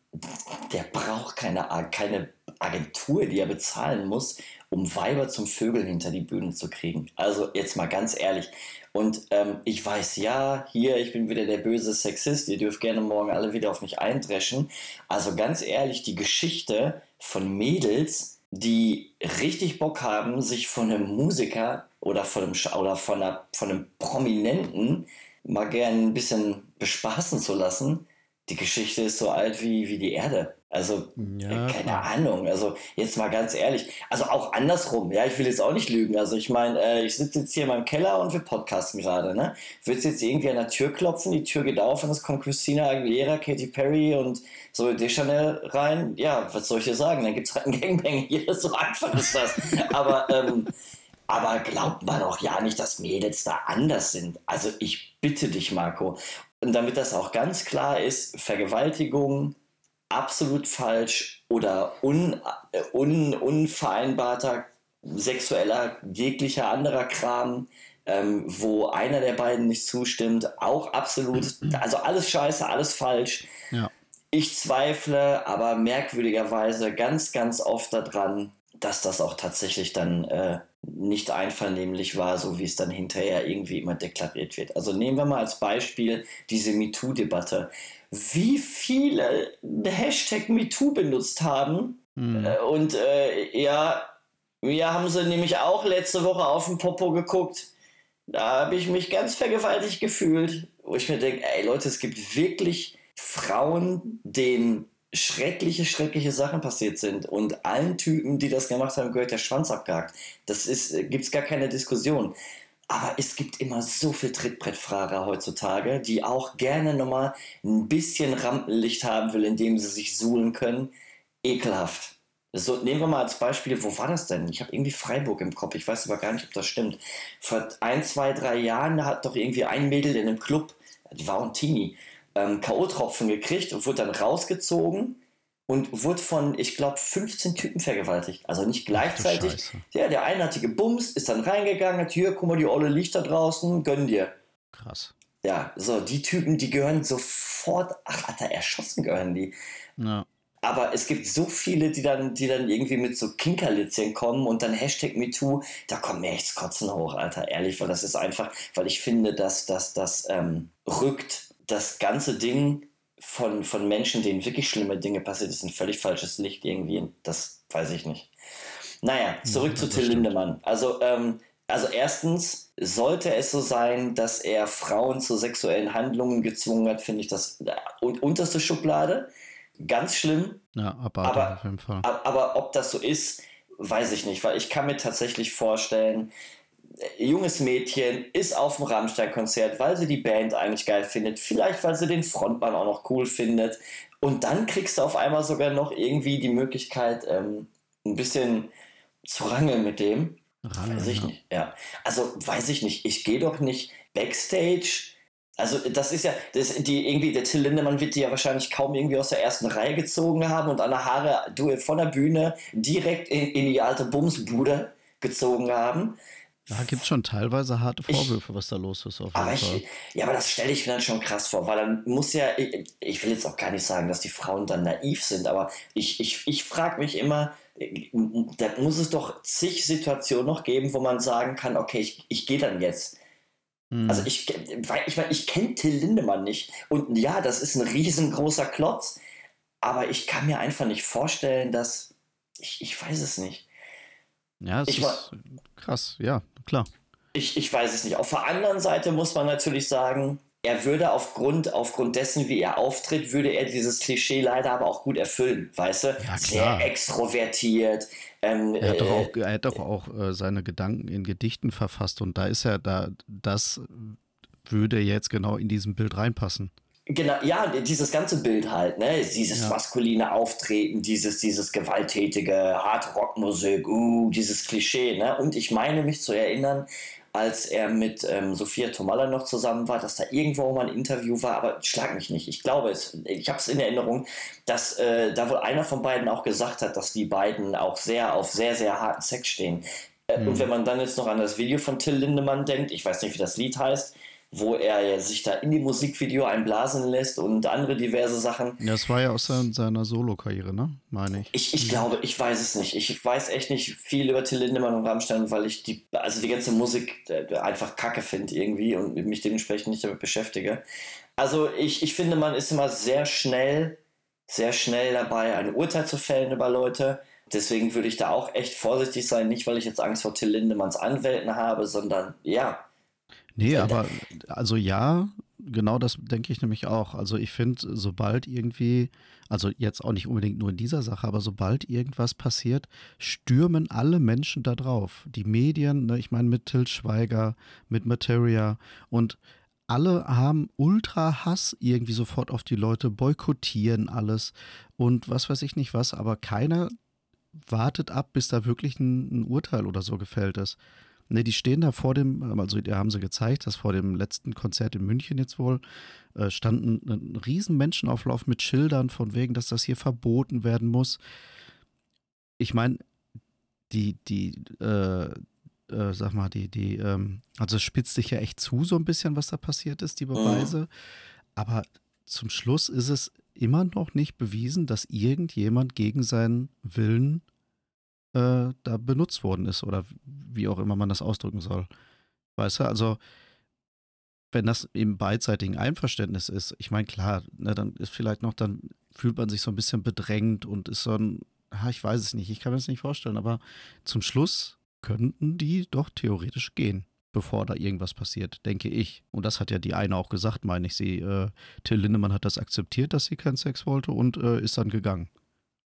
der braucht keine, keine Agentur, die er bezahlen muss, um Weiber zum Vögeln hinter die Bühne zu kriegen. Also jetzt mal ganz ehrlich, und ähm, ich weiß, ja, hier, ich bin wieder der böse Sexist, ihr dürft gerne morgen alle wieder auf mich eindreschen. Also ganz ehrlich, die Geschichte von Mädels, die richtig Bock haben, sich von einem Musiker oder von einem, oder von, einer, von einem Prominenten mal gern ein bisschen bespaßen zu lassen, die Geschichte ist so alt wie, wie die Erde. Also, ja, äh, keine. Ahnung. Also, jetzt mal ganz ehrlich. Also, auch andersrum. Ja, ich will jetzt auch nicht lügen. Also, ich meine, äh, ich sitze jetzt hier in meinem Keller und wir podcasten gerade. Ne? Willst jetzt irgendwie an der Tür klopfen? Die Tür geht auf und es kommt Christina Aguilera, Katy Perry und so Deschanel rein. Ja, was soll ich dir sagen? Dann gibt es halt einen Gangbang hier. So einfach ist das. aber, ähm, aber glaubt man auch ja nicht, dass Mädels da anders sind. Also, ich bitte dich, Marco. Und damit das auch ganz klar ist, Vergewaltigung, absolut falsch oder un, un, unvereinbarter sexueller, jeglicher anderer Kram, ähm, wo einer der beiden nicht zustimmt, auch absolut, also alles scheiße, alles falsch. Ja. Ich zweifle aber merkwürdigerweise ganz, ganz oft daran, dass das auch tatsächlich dann äh, nicht einvernehmlich war, so wie es dann hinterher irgendwie immer deklariert wird. Also nehmen wir mal als Beispiel diese MeToo-Debatte. Wie viele Hashtag MeToo benutzt haben Hm. äh, und äh, ja, wir haben sie nämlich auch letzte Woche auf den Popo geguckt. Da habe ich mich ganz vergewaltigt gefühlt, wo ich mir denke, ey Leute, es gibt wirklich Frauen, denen schreckliche, schreckliche Sachen passiert sind und allen Typen, die das gemacht haben, gehört der Schwanz abgehakt. Das ist, gibt es gar keine Diskussion. Aber es gibt immer so viel Trittbrettfahrer heutzutage, die auch gerne nochmal ein bisschen Rampenlicht haben will, indem sie sich suhlen können. Ekelhaft. So, nehmen wir mal als Beispiel, wo war das denn? Ich habe irgendwie Freiburg im Kopf, ich weiß aber gar nicht, ob das stimmt. Vor ein, zwei, drei Jahren hat doch irgendwie ein Mädel in einem Club, die war ein Teenie, ähm, K.O.-Tropfen gekriegt und wurde dann rausgezogen und wurde von, ich glaube, 15 Typen vergewaltigt. Also nicht gleichzeitig. Ja, der eine hat die gebumst, ist dann reingegangen, hat hier, guck mal, die Olle liegt da draußen, gönn dir. Krass. Ja, so, die Typen, die gehören sofort, ach, Alter, erschossen gehören die. Ja. Aber es gibt so viele, die dann, die dann irgendwie mit so Kinkerlitzchen kommen und dann Hashtag MeToo, da kommt mir echt das Kotzen hoch, Alter, ehrlich, weil das ist einfach, weil ich finde, dass das dass, ähm, rückt das ganze Ding von, von Menschen, denen wirklich schlimme Dinge passiert, ist ein völlig falsches Licht irgendwie. Das weiß ich nicht. Naja, zurück Ja, zu Till. Lindemann. Also, ähm, also erstens, sollte es so sein, dass er Frauen zu sexuellen Handlungen gezwungen hat, finde ich das äh, un- unterste Schublade. Ganz schlimm. Ja, Aber- auf jeden Fall. A- Aber ob das so ist, weiß ich nicht, weil ich kann mir tatsächlich vorstellen, junges Mädchen ist auf dem Rammstein-Konzert, weil sie die Band eigentlich geil findet, vielleicht weil sie den Frontmann auch noch cool findet. Und dann kriegst du auf einmal sogar noch irgendwie die Möglichkeit, ähm, ein bisschen zu rangeln mit dem. Rangeln, Weiß ich ja. nicht, ja. Also weiß ich nicht. Ich gehe doch nicht Backstage. Also das ist ja, das, die irgendwie, der Till Lindemann wird die ja wahrscheinlich kaum irgendwie aus der ersten Reihe gezogen haben und an der Haare du von der Bühne direkt in, in die alte Bumsbude gezogen haben. Da gibt es schon teilweise harte Ich- Vorwürfe, was da los ist. Auf jeden Aber Fall. ich, ja, aber das stelle ich mir dann schon krass vor, weil dann muss ja, ich, ich will jetzt auch gar nicht sagen, dass die Frauen dann naiv sind, aber ich, ich, ich frage mich immer, äh, da muss es doch zig Situationen noch geben, wo man sagen kann, okay, ich, ich gehe dann jetzt. Hm. Also ich, ich, mein, ich kenne Till Lindemann nicht. Und ja, das ist ein riesengroßer Klotz, aber ich kann mir einfach nicht vorstellen, dass. Ich, ich weiß es nicht. ja, es ich ist krass, ja, klar. Ich, ich weiß es nicht. Auf der anderen Seite muss man natürlich sagen, er würde aufgrund, aufgrund dessen, wie er auftritt, würde er dieses Klischee leider aber auch gut erfüllen, weißt du? Ja, Sehr extrovertiert. Ähm, Er hat doch äh, auch, er hat doch auch äh, seine Gedanken in Gedichten verfasst und da ist er da, das würde jetzt genau in diesem Bild reinpassen. Genau, ja, dieses ganze Bild halt, ne? Dieses Ja. maskuline Auftreten, dieses, dieses gewalttätige, harte Rockmusik, uh, dieses Klischee, ne? Und ich meine mich zu erinnern, als er mit ähm, Sophia Tomalla noch zusammen war, dass da irgendwo mal ein Interview war, aber schlag mich nicht. Ich glaube es, ich habe es in Erinnerung, dass äh, da wohl einer von beiden auch gesagt hat, dass die beiden auch sehr auf sehr, sehr harten Sex stehen. Äh, Mhm. Und wenn man dann jetzt noch an das Video von Till Lindemann denkt, ich weiß nicht, wie das Lied heißt, wo er sich da in die Musikvideo einblasen lässt und andere diverse Sachen. Das war ja aus sein, seiner Solo-Karriere, ne? Meine ich. Ich, ich glaube, ich weiß es nicht. Ich weiß echt nicht viel über Till Lindemann und Rammstein, weil ich die, also die ganze Musik äh, einfach kacke finde irgendwie und mich dementsprechend nicht damit beschäftige. Also ich, ich finde, man ist immer sehr schnell, sehr schnell dabei, ein Urteil zu fällen über Leute. Deswegen würde ich da auch echt vorsichtig sein, nicht weil ich jetzt Angst vor Till Lindemanns Anwälten habe, sondern ja, Nee, aber also ja, genau das denke ich nämlich auch. Also ich finde, sobald irgendwie, also jetzt auch nicht unbedingt nur in dieser Sache, aber sobald irgendwas passiert, stürmen alle Menschen da drauf. Die Medien, ne, ich meine mit Til Schweiger, mit Materia und alle haben ultra Hass irgendwie sofort auf die Leute, boykottieren alles und was weiß ich nicht was, aber keiner wartet ab, bis da wirklich ein, ein Urteil oder so gefällt ist. Ne, die stehen da vor dem, also da haben sie gezeigt, dass vor dem letzten Konzert in München jetzt wohl äh, standen ein riesen Menschenauflauf mit Schildern von wegen, dass das hier verboten werden muss. Ich meine, die, die, äh, äh, sag mal, die, die, ähm, also es spitzt sich ja echt zu, so ein bisschen, was da passiert ist, die Beweise. Mhm. Aber zum Schluss ist es immer noch nicht bewiesen, dass irgendjemand gegen seinen Willen äh, da benutzt worden ist oder wie auch immer man das ausdrücken soll. Weißt du, also wenn das im beidseitigen Einverständnis ist, ich meine, klar, ne, dann ist vielleicht noch, dann fühlt man sich so ein bisschen bedrängt und ist so ein, ich weiß es nicht, ich kann mir das nicht vorstellen, aber zum Schluss könnten die doch theoretisch gehen, bevor da irgendwas passiert, denke ich. Und das hat ja die eine auch gesagt, meine ich. Sie, äh, Till Lindemann hat das akzeptiert, dass sie keinen Sex wollte und äh, ist dann gegangen.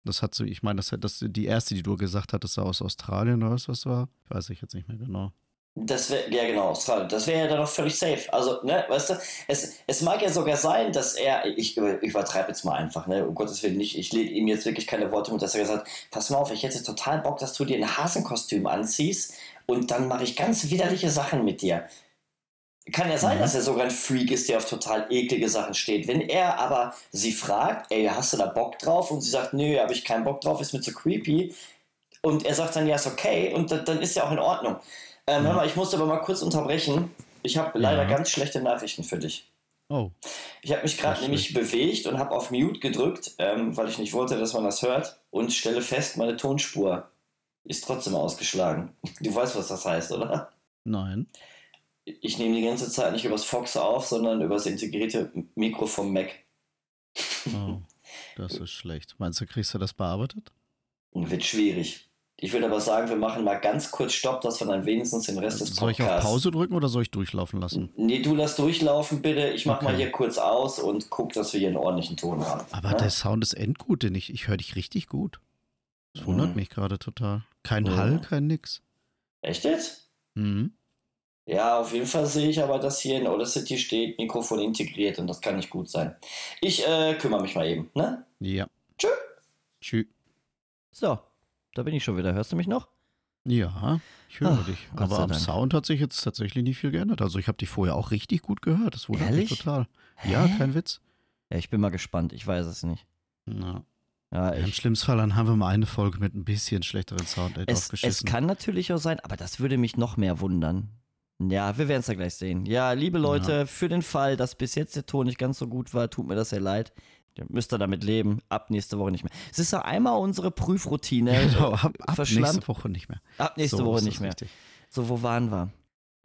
Das hat sie, ich meine, das, das die erste, die du gesagt hattest, aus Australien oder was das war. Weiß ich jetzt nicht mehr genau. Das wäre, ja genau, Australien. Das wäre ja dann auch völlig safe. Also, ne, weißt du, es, es mag ja sogar sein, dass er, ich, ich übertreibe jetzt mal einfach, ne, um Gottes Willen nicht, ich lege ihm jetzt wirklich keine Worte mit, dass er gesagt hat, pass mal auf, ich hätte total Bock, dass du dir ein Hasenkostüm anziehst und dann mache ich ganz widerliche Sachen mit dir. Kann ja sein, mhm. dass er sogar ein Freak ist, der auf total eklige Sachen steht. Wenn er aber sie fragt, ey, hast du da Bock drauf? Und sie sagt, nö, habe ich keinen Bock drauf, ist mir zu creepy. Und er sagt dann, ja, ist okay. Und dann ist ja auch in Ordnung. Ähm, hör mal, ich muss aber mal kurz unterbrechen. Ich habe leider ja. ganz schlechte Nachrichten für dich. Oh. Ich habe mich gerade nämlich bewegt und habe auf Mute gedrückt, ähm, weil ich nicht wollte, dass man das hört. Und stelle fest, meine Tonspur ist trotzdem ausgeschlagen. Du weißt, was das heißt, oder? Nein. Ich nehme die ganze Zeit nicht übers Fox auf, sondern übers integrierte Mikro vom Mac. Oh, das ist schlecht. Meinst du, kriegst du das bearbeitet? Wird schwierig. Ich würde aber sagen, wir machen mal ganz kurz Stopp, dass wir dann wenigstens den Rest des Podcasts... Soll ich auf Pause drücken oder soll ich durchlaufen lassen? Nee, du lass durchlaufen bitte. Ich mach okay. mal hier kurz aus und guck, dass wir hier einen ordentlichen Ton haben. Aber ja? der Sound ist endgut, denn ich, ich höre dich richtig gut. Das wundert mhm. mich gerade total. Kein mhm. Hall, kein nix. Echt jetzt? Mhm. Ja, auf jeden Fall sehe ich aber, dass hier in Audacity steht, Mikrofon integriert und das kann nicht gut sein. Ich äh, kümmere mich mal eben, ne? Ja. Tschö. Tschüss. So, da bin ich schon wieder. Hörst du mich noch? Ja, ich höre Ach, dich. Gott Aber am Dank. Sound hat sich jetzt tatsächlich nicht viel geändert. Also ich habe dich vorher auch richtig gut gehört. Das wundert Ehrlich? mich total. Hä? Ja, kein Witz. Ja, ich bin mal gespannt. Ich weiß es nicht. Na. Ja, Im schlimmsten Fall dann haben wir mal eine Folge mit ein bisschen schlechteren Sound es, es kann natürlich auch sein, aber das würde mich noch mehr wundern. Ja, wir werden es ja gleich sehen. Ja, liebe Leute, ja. für den Fall, dass bis jetzt der Ton nicht ganz so gut war, tut mir das sehr leid. Ihr müsst ihr damit leben. Ab nächste Woche nicht mehr. Es ist ja einmal unsere Prüfroutine. Genau, ab, ab nächste Woche nicht mehr. Ab nächste so Woche nicht mehr. Richtig. So, wo waren wir?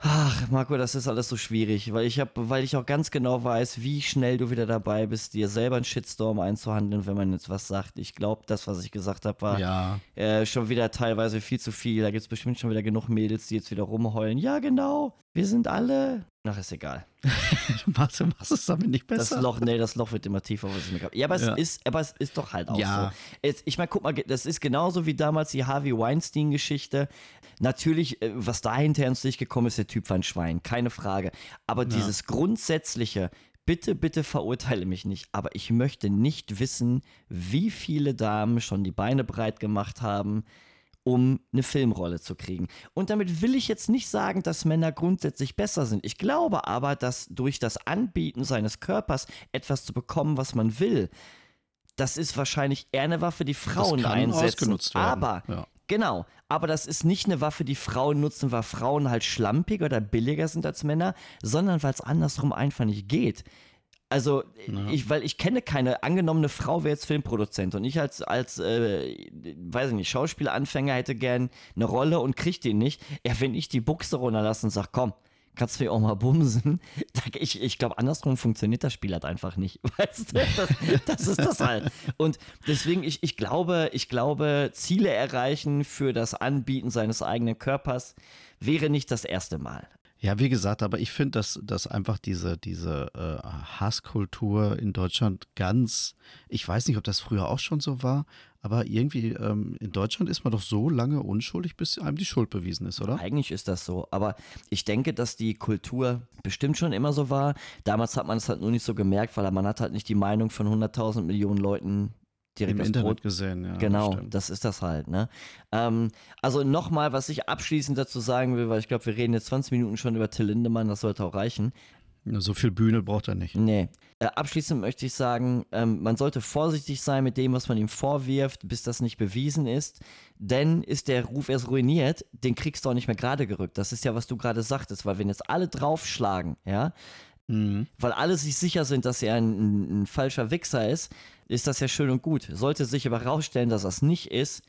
Ach, Marco, das ist alles so schwierig, weil ich hab, weil ich auch ganz genau weiß, wie schnell du wieder dabei bist, dir selber einen Shitstorm einzuhandeln, wenn man jetzt was sagt. Ich glaube, das, was ich gesagt habe, war ja. äh, schon wieder teilweise viel zu viel. Da gibt es bestimmt schon wieder genug Mädels, die jetzt wieder rumheulen. Ja, genau, wir sind alle. Ach, ist egal. machst, machst es damit nicht besser? Das Loch, nee, das Loch wird immer tiefer, was ich mir Ja, aber es, ja. Ist, aber es ist doch halt auch ja. so. Es, ich meine, guck mal, das ist genauso wie damals die Harvey Weinstein-Geschichte. Natürlich, äh, was da hinterher ins Licht gekommen ist, der Typ war ein Schwein, keine Frage. Aber ja. dieses grundsätzliche, bitte, bitte verurteile mich nicht, aber ich möchte nicht wissen, wie viele Damen schon die Beine breit gemacht haben, um eine Filmrolle zu kriegen. Und damit will ich jetzt nicht sagen, dass Männer grundsätzlich besser sind. Ich glaube aber, dass durch das Anbieten seines Körpers etwas zu bekommen, was man will, das ist wahrscheinlich eher eine Waffe, die Frauen einsetzen. Aber ja. Genau, aber das ist nicht eine Waffe, die Frauen nutzen, weil Frauen halt schlampiger oder billiger sind als Männer, sondern weil es andersrum einfach nicht geht. Also, ja. ich, weil ich kenne keine angenommene Frau, wäre jetzt Filmproduzent und ich als, als äh, weiß ich nicht, Schauspielanfänger hätte gern eine Rolle und krieg die nicht. Ja, wenn ich die Buchse runterlasse und sage, komm, kannst du mir auch mal bumsen. Ich, ich glaube, andersrum funktioniert das Spiel halt einfach nicht. Weißt du, das, das ist das halt. Und deswegen, ich, ich glaube, ich glaube, Ziele erreichen für das Anbieten seines eigenen Körpers wäre nicht das erste Mal. Ja, wie gesagt, aber ich finde, dass, dass einfach diese, diese äh, Hasskultur in Deutschland ganz, ich weiß nicht, ob das früher auch schon so war, aber irgendwie ähm, in Deutschland ist man doch so lange unschuldig, bis einem die Schuld bewiesen ist, oder? Eigentlich ist das so, aber ich denke, dass die Kultur bestimmt schon immer so war. Damals hat man es halt nur nicht so gemerkt, weil man hat halt nicht die Meinung von 100.000 Millionen Leuten direkt Im Internet Brot. gesehen, ja. Genau, das, das ist das halt. Ne? Ähm, also nochmal, was ich abschließend dazu sagen will, weil ich glaube, wir reden jetzt 20 Minuten schon über Till Lindemann, das sollte auch reichen. So viel Bühne braucht er nicht. Nee. Äh, abschließend möchte ich sagen, ähm, man sollte vorsichtig sein mit dem, was man ihm vorwirft, bis das nicht bewiesen ist. Denn ist der Ruf erst ruiniert, den kriegst du auch nicht mehr gerade gerückt. Das ist ja, was du gerade sagtest, weil wenn jetzt alle draufschlagen, ja, mhm. weil alle sich sicher sind, dass er ein, ein, ein falscher Wichser ist, ist das ja schön und gut. Sollte sich aber herausstellen, dass das nicht ist,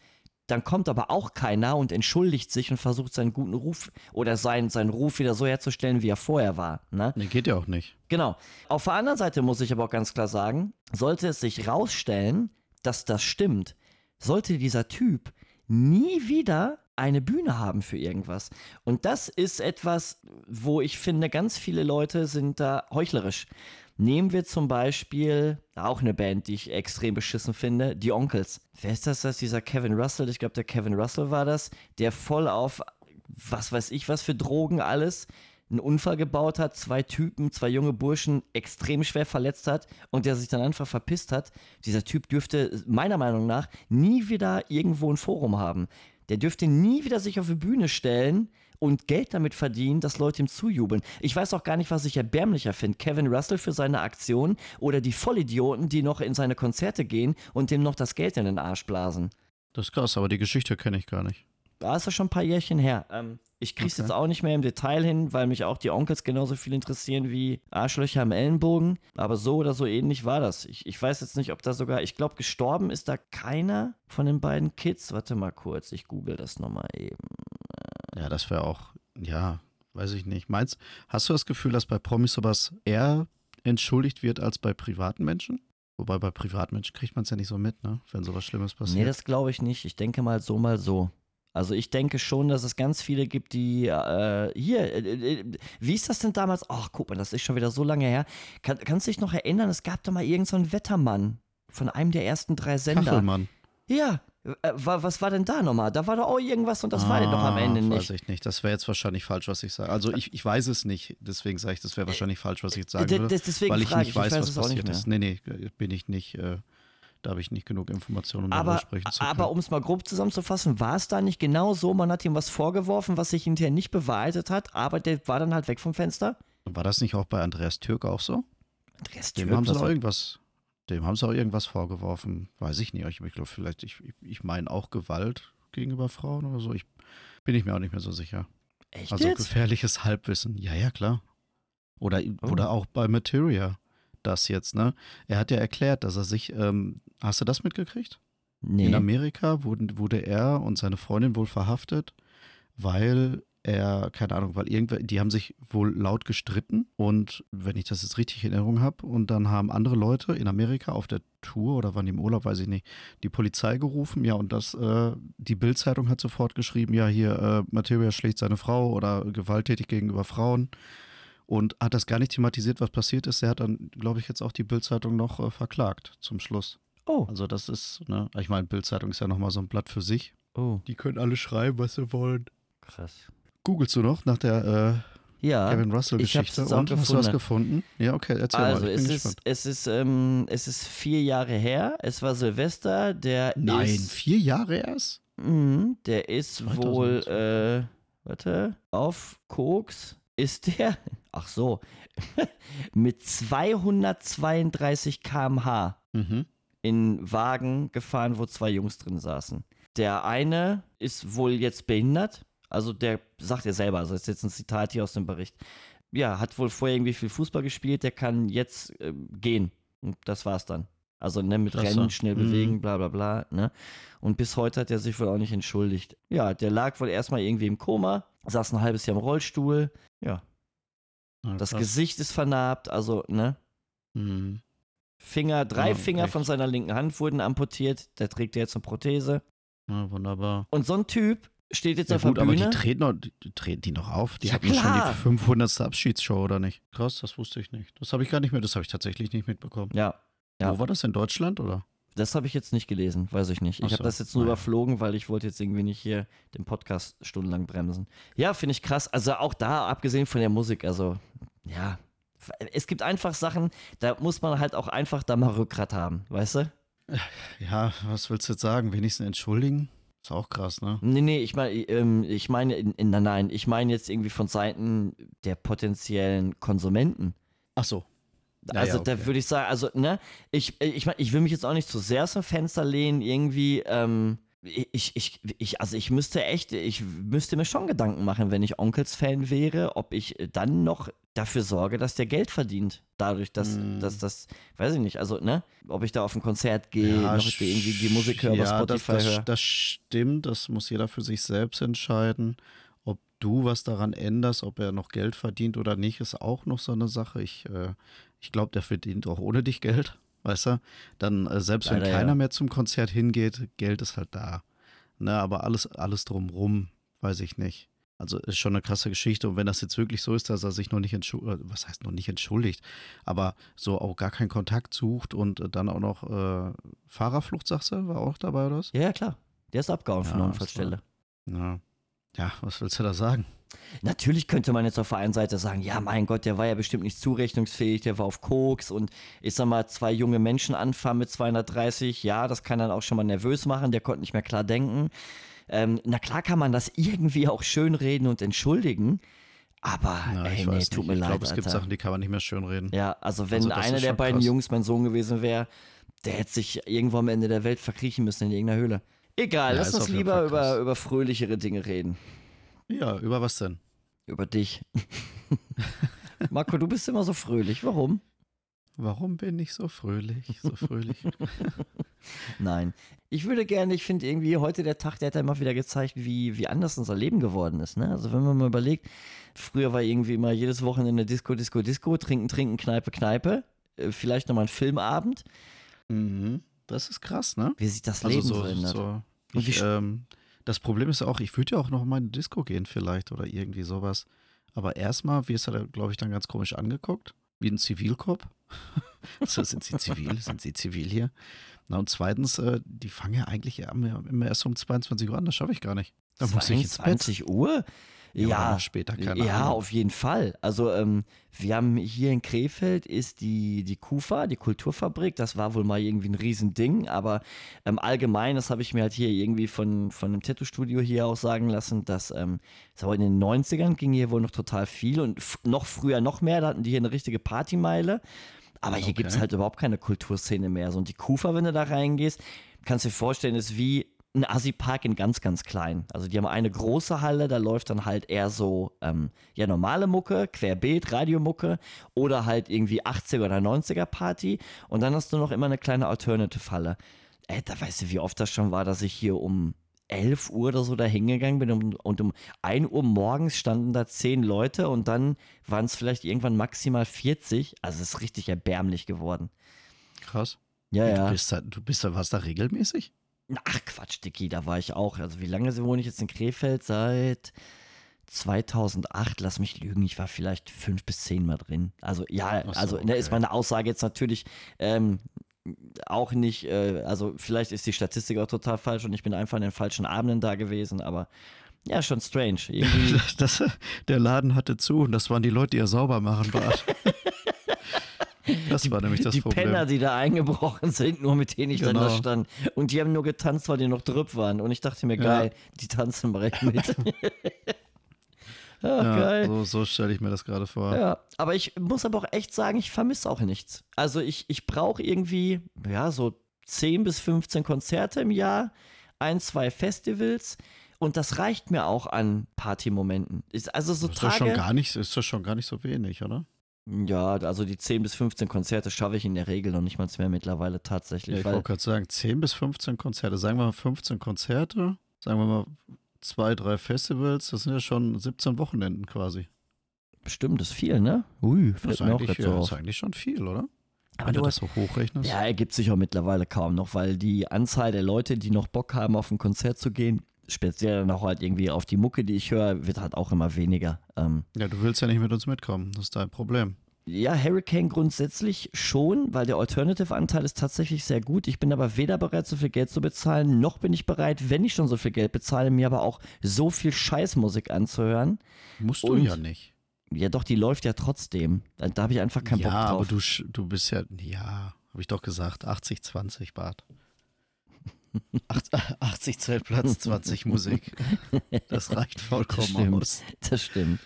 dann kommt aber auch keiner und entschuldigt sich und versucht seinen guten Ruf oder seinen, seinen Ruf wieder so herzustellen, wie er vorher war. Ne? Nee, geht ja auch nicht. Genau. Auf der anderen Seite muss ich aber auch ganz klar sagen, sollte es sich rausstellen, dass das stimmt, sollte dieser Typ nie wieder eine Bühne haben für irgendwas. Und das ist etwas, wo ich finde, ganz viele Leute sind da heuchlerisch. Nehmen wir zum Beispiel auch eine Band, die ich extrem beschissen finde, die Onkels. Wer ist das? Das dieser Kevin Russell. Ich glaube, der Kevin Russell war das, der voll auf was weiß ich was für Drogen alles einen Unfall gebaut hat, zwei Typen, zwei junge Burschen extrem schwer verletzt hat und der sich dann einfach verpisst hat. Dieser Typ dürfte meiner Meinung nach nie wieder irgendwo ein Forum haben. Der dürfte nie wieder sich auf die Bühne stellen und Geld damit verdienen, dass Leute ihm zujubeln. Ich weiß auch gar nicht, was ich erbärmlicher finde. Kevin Russell für seine Aktion oder die Vollidioten, die noch in seine Konzerte gehen und dem noch das Geld in den Arsch blasen. Das ist krass, aber die Geschichte kenne ich gar nicht. Da ist ja schon ein paar Jährchen her. Ähm, ich krieg's okay. jetzt auch nicht mehr im Detail hin, weil mich auch die Onkels genauso viel interessieren wie Arschlöcher am Ellenbogen. Aber so oder so ähnlich war das. Ich, ich weiß jetzt nicht, ob da sogar, ich glaube, gestorben ist da keiner von den beiden Kids. Warte mal kurz, ich google das nochmal eben. Ja, das wäre auch, ja, weiß ich nicht. Meinst, hast du das Gefühl, dass bei Promis sowas eher entschuldigt wird als bei privaten Menschen? Wobei bei Privatmenschen kriegt man es ja nicht so mit, ne? wenn sowas Schlimmes passiert. Nee, das glaube ich nicht. Ich denke mal so, mal so. Also ich denke schon, dass es ganz viele gibt, die äh, hier, äh, äh, wie ist das denn damals? Ach, guck mal, das ist schon wieder so lange her. Kann, kannst du dich noch erinnern, es gab doch mal irgendeinen so Wettermann von einem der ersten drei Sender. Kachelmann. Ja, äh, was war denn da nochmal? Da war doch auch irgendwas und das ah, war denn doch am Ende nicht. Weiß ich nicht. Das wäre jetzt wahrscheinlich falsch, was ich sage. Also ich, ich weiß es nicht. Deswegen sage ich, das wäre wahrscheinlich falsch, was ich jetzt sagen würde. Deswegen weil ich nicht ich, weiß, ich weiß, was passiert ist. Nee, nee, bin ich nicht. Da habe ich nicht genug Informationen, um aber, darüber sprechen zu können. Aber um es mal grob zusammenzufassen, war es da nicht genau so, man hat ihm was vorgeworfen, was sich hinterher nicht bewahrheitet hat, aber der war dann halt weg vom Fenster? War das nicht auch bei Andreas Türk auch so? Andreas Türk? Dem haben sie auch irgendwas dem haben sie auch irgendwas vorgeworfen. Weiß ich nicht. Ich, ich glaube, vielleicht, ich, ich meine auch Gewalt gegenüber Frauen oder so. Ich bin ich mir auch nicht mehr so sicher. Echt? Also jetzt? gefährliches Halbwissen. Ja, ja, klar. Oder, oh. oder auch bei Materia. Das jetzt, ne? Er hat ja erklärt, dass er sich, ähm, hast du das mitgekriegt? Nee. In Amerika wurden, wurde er und seine Freundin wohl verhaftet, weil er, keine Ahnung, weil irgendwer, die haben sich wohl laut gestritten und wenn ich das jetzt richtig in Erinnerung habe, und dann haben andere Leute in Amerika auf der Tour oder waren die im Urlaub, weiß ich nicht, die Polizei gerufen, ja, und das, äh, die Bildzeitung hat sofort geschrieben, ja, hier, äh, Materia schlägt seine Frau oder gewalttätig gegenüber Frauen und hat das gar nicht thematisiert, was passiert ist. Er hat dann, glaube ich, jetzt auch die Bildzeitung noch äh, verklagt zum Schluss. Oh. Also das ist, ne, ich meine, Bildzeitung ist ja nochmal so ein Blatt für sich. Oh. Die können alle schreiben, was sie wollen. Krass. Googlest du noch nach der äh, ja, Kevin Russell-Geschichte? Und gefunden. hast du was gefunden? Ja, okay, erzähl also, mal. Also, es ist, es, ist, ähm, es ist vier Jahre her. Es war Silvester. Der Nein, ist, vier Jahre erst? Mh, der ist 2000. wohl, äh, warte, auf Koks ist der, ach so, mit 232 km/h mhm. in Wagen gefahren, wo zwei Jungs drin saßen. Der eine ist wohl jetzt behindert, also der sagt ja selber, also das ist jetzt ein Zitat hier aus dem Bericht. Ja, hat wohl vorher irgendwie viel Fußball gespielt, der kann jetzt äh, gehen. Und das war's dann. Also ne, mit Klasse. Rennen, schnell bewegen, mhm. bla bla bla. Ne? Und bis heute hat er sich wohl auch nicht entschuldigt. Ja, der lag wohl erstmal irgendwie im Koma, saß ein halbes Jahr im Rollstuhl. Ja. Ja das Gesicht ist vernarbt, also, ne? Mhm. Finger, drei ja, Finger echt. von seiner linken Hand wurden amputiert. Der trägt jetzt eine Prothese. Ja, wunderbar. Und so ein Typ steht jetzt ja, auf gut, der Bühne. Aber die treten, noch, die, treten die noch auf? Die ja, hatten klar. schon die 500. Abschiedsshow, oder nicht? Krass, das wusste ich nicht. Das habe ich gar nicht mehr, das habe ich tatsächlich nicht mitbekommen. Ja. ja. Wo war das, in Deutschland, oder? Das habe ich jetzt nicht gelesen, weiß ich nicht. Ich so, habe das jetzt nur überflogen, weil ich wollte jetzt irgendwie nicht hier den Podcast stundenlang bremsen. Ja, finde ich krass. Also auch da, abgesehen von der Musik, also ja, es gibt einfach Sachen, da muss man halt auch einfach da mal Rückgrat haben, weißt du? Ja, was willst du jetzt sagen? Wenigstens entschuldigen? Ist auch krass, ne? Nee, nee, ich meine, ähm, ich meine, nein, nein, ich meine jetzt irgendwie von Seiten der potenziellen Konsumenten. Ach so. Ja, also okay. da würde ich sagen, also ne, ich, ich meine, ich will mich jetzt auch nicht zu sehr aus dem Fenster lehnen, irgendwie, ähm, ich, ich, ich, also ich müsste echt, ich müsste mir schon Gedanken machen, wenn ich Onkels-Fan wäre, ob ich dann noch dafür sorge, dass der Geld verdient. Dadurch, dass, mm. dass das, weiß ich nicht, also, ne, ob ich da auf ein Konzert gehe, ja, noch irgendwie die Musik höre, ja, Spotify das, das, höre. Das stimmt, das muss jeder für sich selbst entscheiden. Ob du was daran änderst, ob er noch Geld verdient oder nicht, ist auch noch so eine Sache. Ich, äh, ich glaube, der verdient auch ohne dich Geld weißt du? Dann, äh, selbst Leider, wenn keiner ja. mehr zum Konzert hingeht, Geld ist halt da. Ne, aber alles, alles drumrum, weiß ich nicht. Also ist schon eine krasse Geschichte. Und wenn das jetzt wirklich so ist, dass er sich noch nicht entschuldigt, äh, was heißt noch nicht entschuldigt, aber so auch gar keinen Kontakt sucht und äh, dann auch noch äh, Fahrerflucht, sagst du, war auch dabei oder was? Ja, ja, klar. Der ist abgehauen ja, von der Unfallstelle. Ja. ja, was willst du da sagen? Natürlich könnte man jetzt auf der einen Seite sagen, ja, mein Gott, der war ja bestimmt nicht zurechnungsfähig, der war auf Koks und ich sag mal, zwei junge Menschen anfahren mit 230, ja, das kann dann auch schon mal nervös machen, der konnte nicht mehr klar denken. Ähm, na klar kann man das irgendwie auch schönreden und entschuldigen, aber ja, ey, nee, tut mir ich leid. Ich glaube, es gibt Sachen, die kann man nicht mehr schönreden. Ja, also wenn also einer der beiden krass. Jungs mein Sohn gewesen wäre, der hätte sich irgendwo am Ende der Welt verkriechen müssen in irgendeiner Höhle. Egal, ja, lass uns lieber über, über fröhlichere Dinge reden. Ja, über was denn? Über dich. Marco, du bist immer so fröhlich. Warum? Warum bin ich so fröhlich? So fröhlich. Nein. Ich würde gerne, ich finde irgendwie heute der Tag, der hat einmal wieder gezeigt, wie, wie anders unser Leben geworden ist. Ne? Also wenn man mal überlegt, früher war irgendwie immer jedes Wochenende Disco, Disco, Disco, trinken, trinken, Kneipe, Kneipe, äh, vielleicht nochmal ein Filmabend. Mhm. Das ist krass, ne? Wie sich das also Leben so, verändert. So, ich, ähm, das Problem ist auch, ich würde ja auch noch mal in eine Disco gehen vielleicht oder irgendwie sowas. Aber erstmal, wie ist er, glaube ich, dann ganz komisch angeguckt? Wie ein Zivilkopf. so, sind sie zivil? Sind sie zivil hier? Na und zweitens, äh, die fangen ja eigentlich immer erst um 22 Uhr an, das schaffe ich gar nicht. Da muss ich ins 20 Uhr? Ja, später, keine Ja, Ahnung. auf jeden Fall. Also ähm, wir haben hier in Krefeld ist die, die KUFA, die Kulturfabrik, das war wohl mal irgendwie ein Riesending, aber ähm, allgemein, das habe ich mir halt hier irgendwie von, von einem Tattoo-Studio hier auch sagen lassen, dass ähm, in den 90ern ging hier wohl noch total viel und noch früher noch mehr, da hatten die hier eine richtige Partymeile. Aber hier okay. gibt es halt überhaupt keine Kulturszene mehr. So, und die Kufa, wenn du da reingehst, kannst du dir vorstellen, ist wie ein Assi-Park in ganz, ganz klein. Also die haben eine große Halle, da läuft dann halt eher so, ähm, ja, normale Mucke, Querbeet, Radiomucke oder halt irgendwie 80er oder 90er Party. Und dann hast du noch immer eine kleine Alternative-Halle. Ey, da weißt du, wie oft das schon war, dass ich hier um 11 Uhr oder so da hingegangen bin und, und um 1 Uhr morgens standen da 10 Leute und dann waren es vielleicht irgendwann maximal 40. Also es ist richtig erbärmlich geworden. Krass. Ja, ja. Du bist da, du bist da, warst da regelmäßig? Ach Quatsch, Dicky, da war ich auch. Also wie lange wohne ich jetzt in Krefeld? Seit 2008, lass mich lügen, ich war vielleicht fünf bis zehn Mal drin. Also ja, so, also okay. ne, ist meine Aussage jetzt natürlich ähm, auch nicht, äh, also vielleicht ist die Statistik auch total falsch und ich bin einfach an den falschen Abenden da gewesen, aber ja, schon strange. Das, der Laden hatte zu und das waren die Leute, die er sauber machen Bart. Das die, war nämlich das die Problem. Die Penner, die da eingebrochen sind, nur mit denen ich genau. dann da stand. Und die haben nur getanzt, weil die noch drüb waren. Und ich dachte mir, geil, ja. die tanzen direkt mit. Ja, geil. So, so stelle ich mir das gerade vor. Ja, aber ich muss aber auch echt sagen, ich vermisse auch nichts. Also ich, ich brauche irgendwie, ja, so 10 bis 15 Konzerte im Jahr, ein, zwei Festivals und das reicht mir auch an Partymomenten. Ist also so ist Tage, das schon gar nicht, ist das schon gar nicht so wenig, oder? Ja, also die 10 bis 15 Konzerte schaffe ich in der Regel noch nicht mal mehr mittlerweile tatsächlich. Ja, ich wollte gerade sagen, 10 bis 15 Konzerte, sagen wir mal 15 Konzerte, sagen wir mal zwei, drei Festivals, das sind ja schon 17 Wochenenden quasi. Bestimmt, das ist viel, ne? Ui, das ist, eigentlich, ja, so ist eigentlich schon viel, oder? Aber Wenn du das so hochrechnest. Ja, ergibt sich auch mittlerweile kaum noch, weil die Anzahl der Leute, die noch Bock haben, auf ein Konzert zu gehen, speziell noch halt irgendwie auf die Mucke, die ich höre, wird halt auch immer weniger. Ähm, ja, du willst ja nicht mit uns mitkommen, das ist dein Problem. Ja, Hurricane grundsätzlich schon, weil der Alternative-Anteil ist tatsächlich sehr gut. Ich bin aber weder bereit, so viel Geld zu bezahlen, noch bin ich bereit, wenn ich schon so viel Geld bezahle, mir aber auch so viel Scheißmusik anzuhören. Musst du Und, ja nicht. Ja, doch, die läuft ja trotzdem. Da, da habe ich einfach keinen ja, Bock drauf. Ja, aber du, du bist ja, ja, habe ich doch gesagt, 80-20 Bart. 80 Zeltplatz, 20 Musik. Das reicht vollkommen das stimmt, aus. Das stimmt.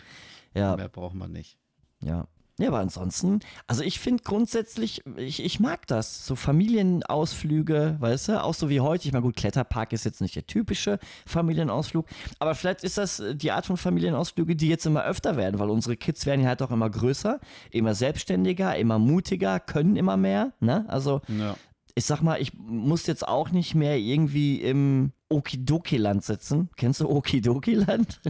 Ja. Mehr braucht man nicht. Ja. Ja, aber ansonsten, also ich finde grundsätzlich, ich, ich mag das. So Familienausflüge, weißt du, auch so wie heute. Ich meine, gut, Kletterpark ist jetzt nicht der typische Familienausflug, aber vielleicht ist das die Art von Familienausflüge, die jetzt immer öfter werden, weil unsere Kids werden ja halt auch immer größer, immer selbstständiger, immer mutiger, können immer mehr. Ne? Also ja. Ich sag mal, ich muss jetzt auch nicht mehr irgendwie im Okidoki-Land sitzen. Kennst du Okidoki-Land?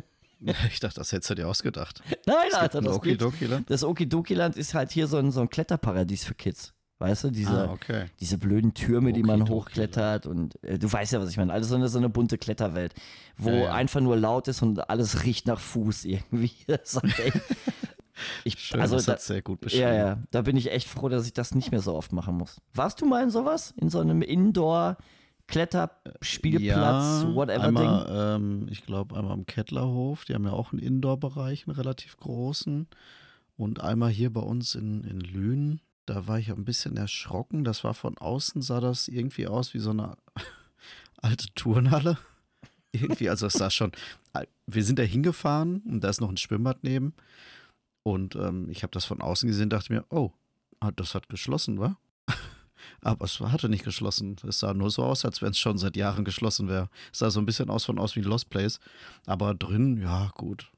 Ich dachte, das hättest du dir ausgedacht. Nein, Alter, das Okidoki-Land? Das Okidoki-Land ist halt hier so ein, so ein Kletterparadies für Kids. Weißt du, diese, ah, okay. diese blöden Türme, die man hochklettert und äh, du weißt ja, was ich meine. Alles so eine, so eine bunte Kletterwelt, wo ja, ja. einfach nur laut ist und alles riecht nach Fuß irgendwie. Das ist echt, ich, Schön, also das da, sehr gut beschrieben. Ja, ja, da bin ich echt froh, dass ich das nicht mehr so oft machen muss. Warst du mal in sowas? In so einem Indoor- Kletterspielplatz, ja, whatever einmal, Ding? Ähm, ich glaube, einmal am Kettlerhof. Die haben ja auch einen Indoor-Bereich, einen relativ großen. Und einmal hier bei uns in, in Lünen. Da war ich ein bisschen erschrocken. Das war von außen, sah das irgendwie aus wie so eine alte Turnhalle. irgendwie, also es sah schon. Wir sind da hingefahren und da ist noch ein Schwimmbad neben. Und ähm, ich habe das von außen gesehen, dachte mir, oh, das hat geschlossen, wa? Aber es hatte nicht geschlossen. Es sah nur so aus, als wenn es schon seit Jahren geschlossen wäre. Es sah so ein bisschen aus von aus wie Lost Place. Aber drin, ja, gut.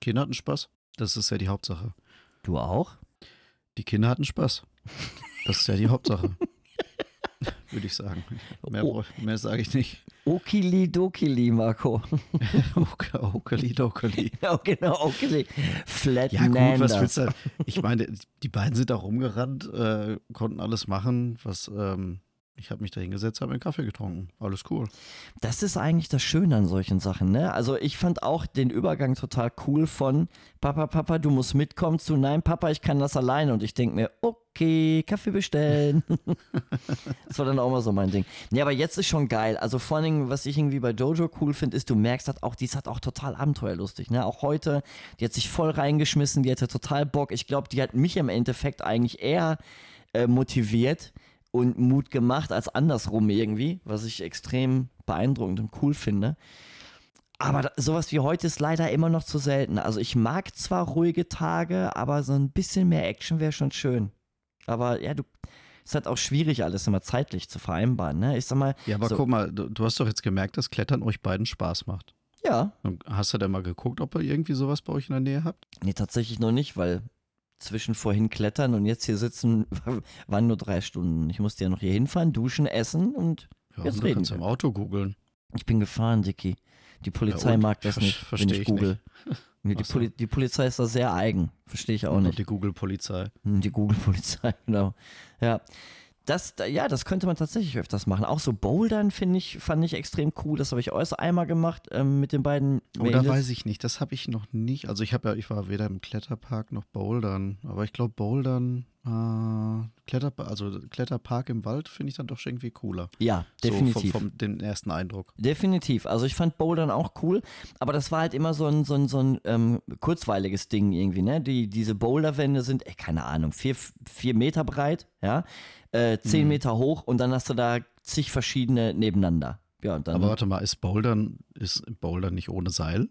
Kinder hatten Spaß. Das ist ja die Hauptsache. Du auch? Die Kinder hatten Spaß. Das ist ja die Hauptsache. Würde ich sagen. Mehr, oh. mehr sage ich nicht. Okili Dokili, Marco. Okili Dokili. Ja, genau, Okili. Flat Ja, gut, was willst du? Ich meine, die beiden sind da rumgerannt, äh, konnten alles machen, was. Ähm, ich habe mich da hingesetzt, habe einen Kaffee getrunken. Alles cool. Das ist eigentlich das Schöne an solchen Sachen, ne? Also ich fand auch den Übergang total cool von Papa, Papa, du musst mitkommen zu Nein, Papa, ich kann das alleine. Und ich denke mir, okay, Kaffee bestellen. das war dann auch mal so mein Ding. Ja, aber jetzt ist schon geil. Also vor allen Dingen, was ich irgendwie bei Jojo cool finde, ist, du merkst halt auch, die ist halt auch total abenteuerlustig, ne? Auch heute, die hat sich voll reingeschmissen, die hatte total Bock. Ich glaube, die hat mich im Endeffekt eigentlich eher äh, motiviert und Mut gemacht als andersrum irgendwie, was ich extrem beeindruckend und cool finde. Aber sowas wie heute ist leider immer noch zu selten. Also ich mag zwar ruhige Tage, aber so ein bisschen mehr Action wäre schon schön. Aber ja, du, ist halt auch schwierig, alles immer zeitlich zu vereinbaren. Ne? Ich sag mal. Ja, aber so, guck mal, du, du, hast doch jetzt gemerkt, dass Klettern euch beiden Spaß macht. Ja. Und hast du denn mal geguckt, ob ihr irgendwie sowas bei euch in der Nähe habt? Nee, tatsächlich noch nicht, weil zwischen vorhin klettern und jetzt hier sitzen, waren nur drei Stunden. Ich musste ja noch hier hinfahren, duschen, essen und ja, jetzt und reden. Du kannst im Auto googeln. Ich bin gefahren, Dicky. Die Polizei ja, mag das nicht, wenn ich google. Nee, die, Poli die, Polizei ist da sehr eigen. Verstehe ich auch nicht. Die Google-Polizei. Hm, die Google-Polizei, genau. Ja. Das, ja, das könnte man tatsächlich öfters machen. Auch so Bouldern finde ich, fand ich extrem cool. Das habe ich äußerst einmal gemacht ähm, mit den beiden. Oh, da weiß ich nicht. Das habe ich noch nicht. Also ich habe ja, ich war weder im Kletterpark noch Bouldern. Aber ich glaube Bouldern, äh, Kletter, also Kletterpark im Wald finde ich dann doch irgendwie cooler. Ja, definitiv. So vom, vom den ersten Eindruck. Definitiv. Also ich fand Bouldern auch cool, aber das war halt immer so ein, so ein, so ein ähm, kurzweiliges Ding irgendwie, ne? Die, diese Boulderwände sind, ey, keine Ahnung, vier, vier Meter breit, ja äh, 10 mhm. Meter hoch und dann hast du da zig verschiedene nebeneinander. Ja, dann, Aber warte mal, ist Bouldern, ist Bouldern nicht ohne Seil?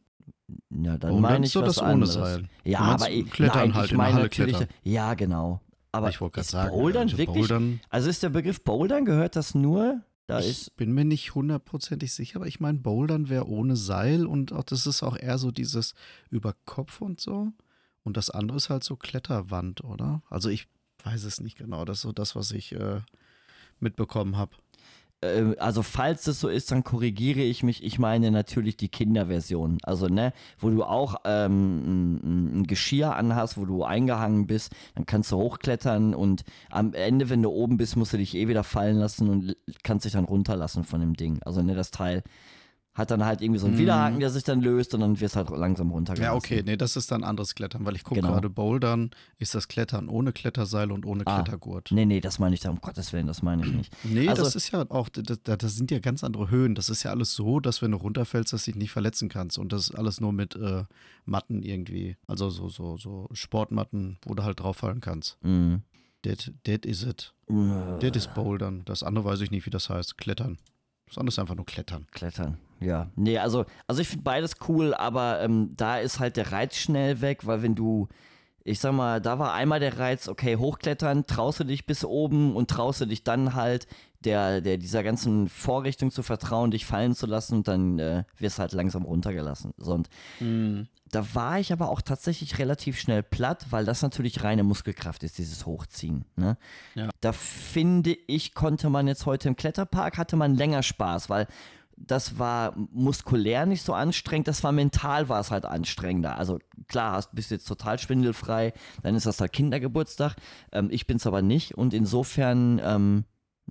Ja, dann Bouldern meine ich was das anderes. ohne Seil. Ja, aber Klettern nein, halt ich meine natürlich, klettern. ja genau. Aber ich wollte gerade sagen, Bouldern also wirklich, Bouldern, also ist der Begriff Bouldern, gehört das nur da ich ist bin mir nicht hundertprozentig sicher, aber ich meine, Bouldern wäre ohne Seil und auch das ist auch eher so dieses über Kopf und so. Und das andere ist halt so Kletterwand, oder? Also ich weiß es nicht genau. Das ist so das, was ich äh, mitbekommen habe. Ähm, also falls das so ist, dann korrigiere ich mich. Ich meine natürlich die Kinderversion. Also, ne, wo du auch ähm, ein, Geschirr anhast, wo du eingehangen bist, dann kannst du hochklettern und am Ende, wenn du oben bist, musst du dich eh wieder fallen lassen und kannst dich dann runterlassen von dem Ding. Also, ne, das Teil hat dann halt irgendwie so einen Widerhaken, mhm. der sich dann löst und dann wird es halt langsam runtergelassen. Ja, okay, nee, das ist dann anderes Klettern, weil ich gucke genau. gerade Bouldern, ist das Klettern ohne Kletterseil und ohne ah, Klettergurt. Nee, nee, das meine ich da, um Gottes Willen, das meine ich nicht. Nee, also, das ist ja auch, das, das, sind ja ganz andere Höhen. Das ist ja alles so, dass wenn du runterfällst, dass du dich nicht verletzen kannst und das ist alles nur mit äh, Matten irgendwie, also so, so, so Sportmatten, wo du halt drauffallen kannst. Mhm. That, that is it. That is Bouldern. Das andere weiß ich nicht, wie das heißt. Klettern. Das andere ist einfach nur Klettern. Klettern. Ja, nee, also, also ich finde beides cool, aber ähm, da ist halt der Reiz schnell weg, weil wenn du ich sag mal, da war einmal der Reiz, okay, hochklettern, traust du dich bis oben und traust du dich dann halt der, der dieser ganzen Vorrichtung zu vertrauen, dich fallen zu lassen und dann äh, wirst halt langsam runtergelassen. So, und mhm. da war ich aber auch tatsächlich relativ schnell platt, weil das natürlich reine Muskelkraft ist, dieses Hochziehen. Ne? Ja. Da finde ich, konnte man jetzt heute im Kletterpark, hatte man länger Spaß, weil das war muskulär nicht so anstrengend, das war mental war es halt anstrengender. Also klar, hast, bist jetzt total schwindelfrei, dann ist das halt Kindergeburtstag. Ähm, ich bin es aber nicht und insofern ähm,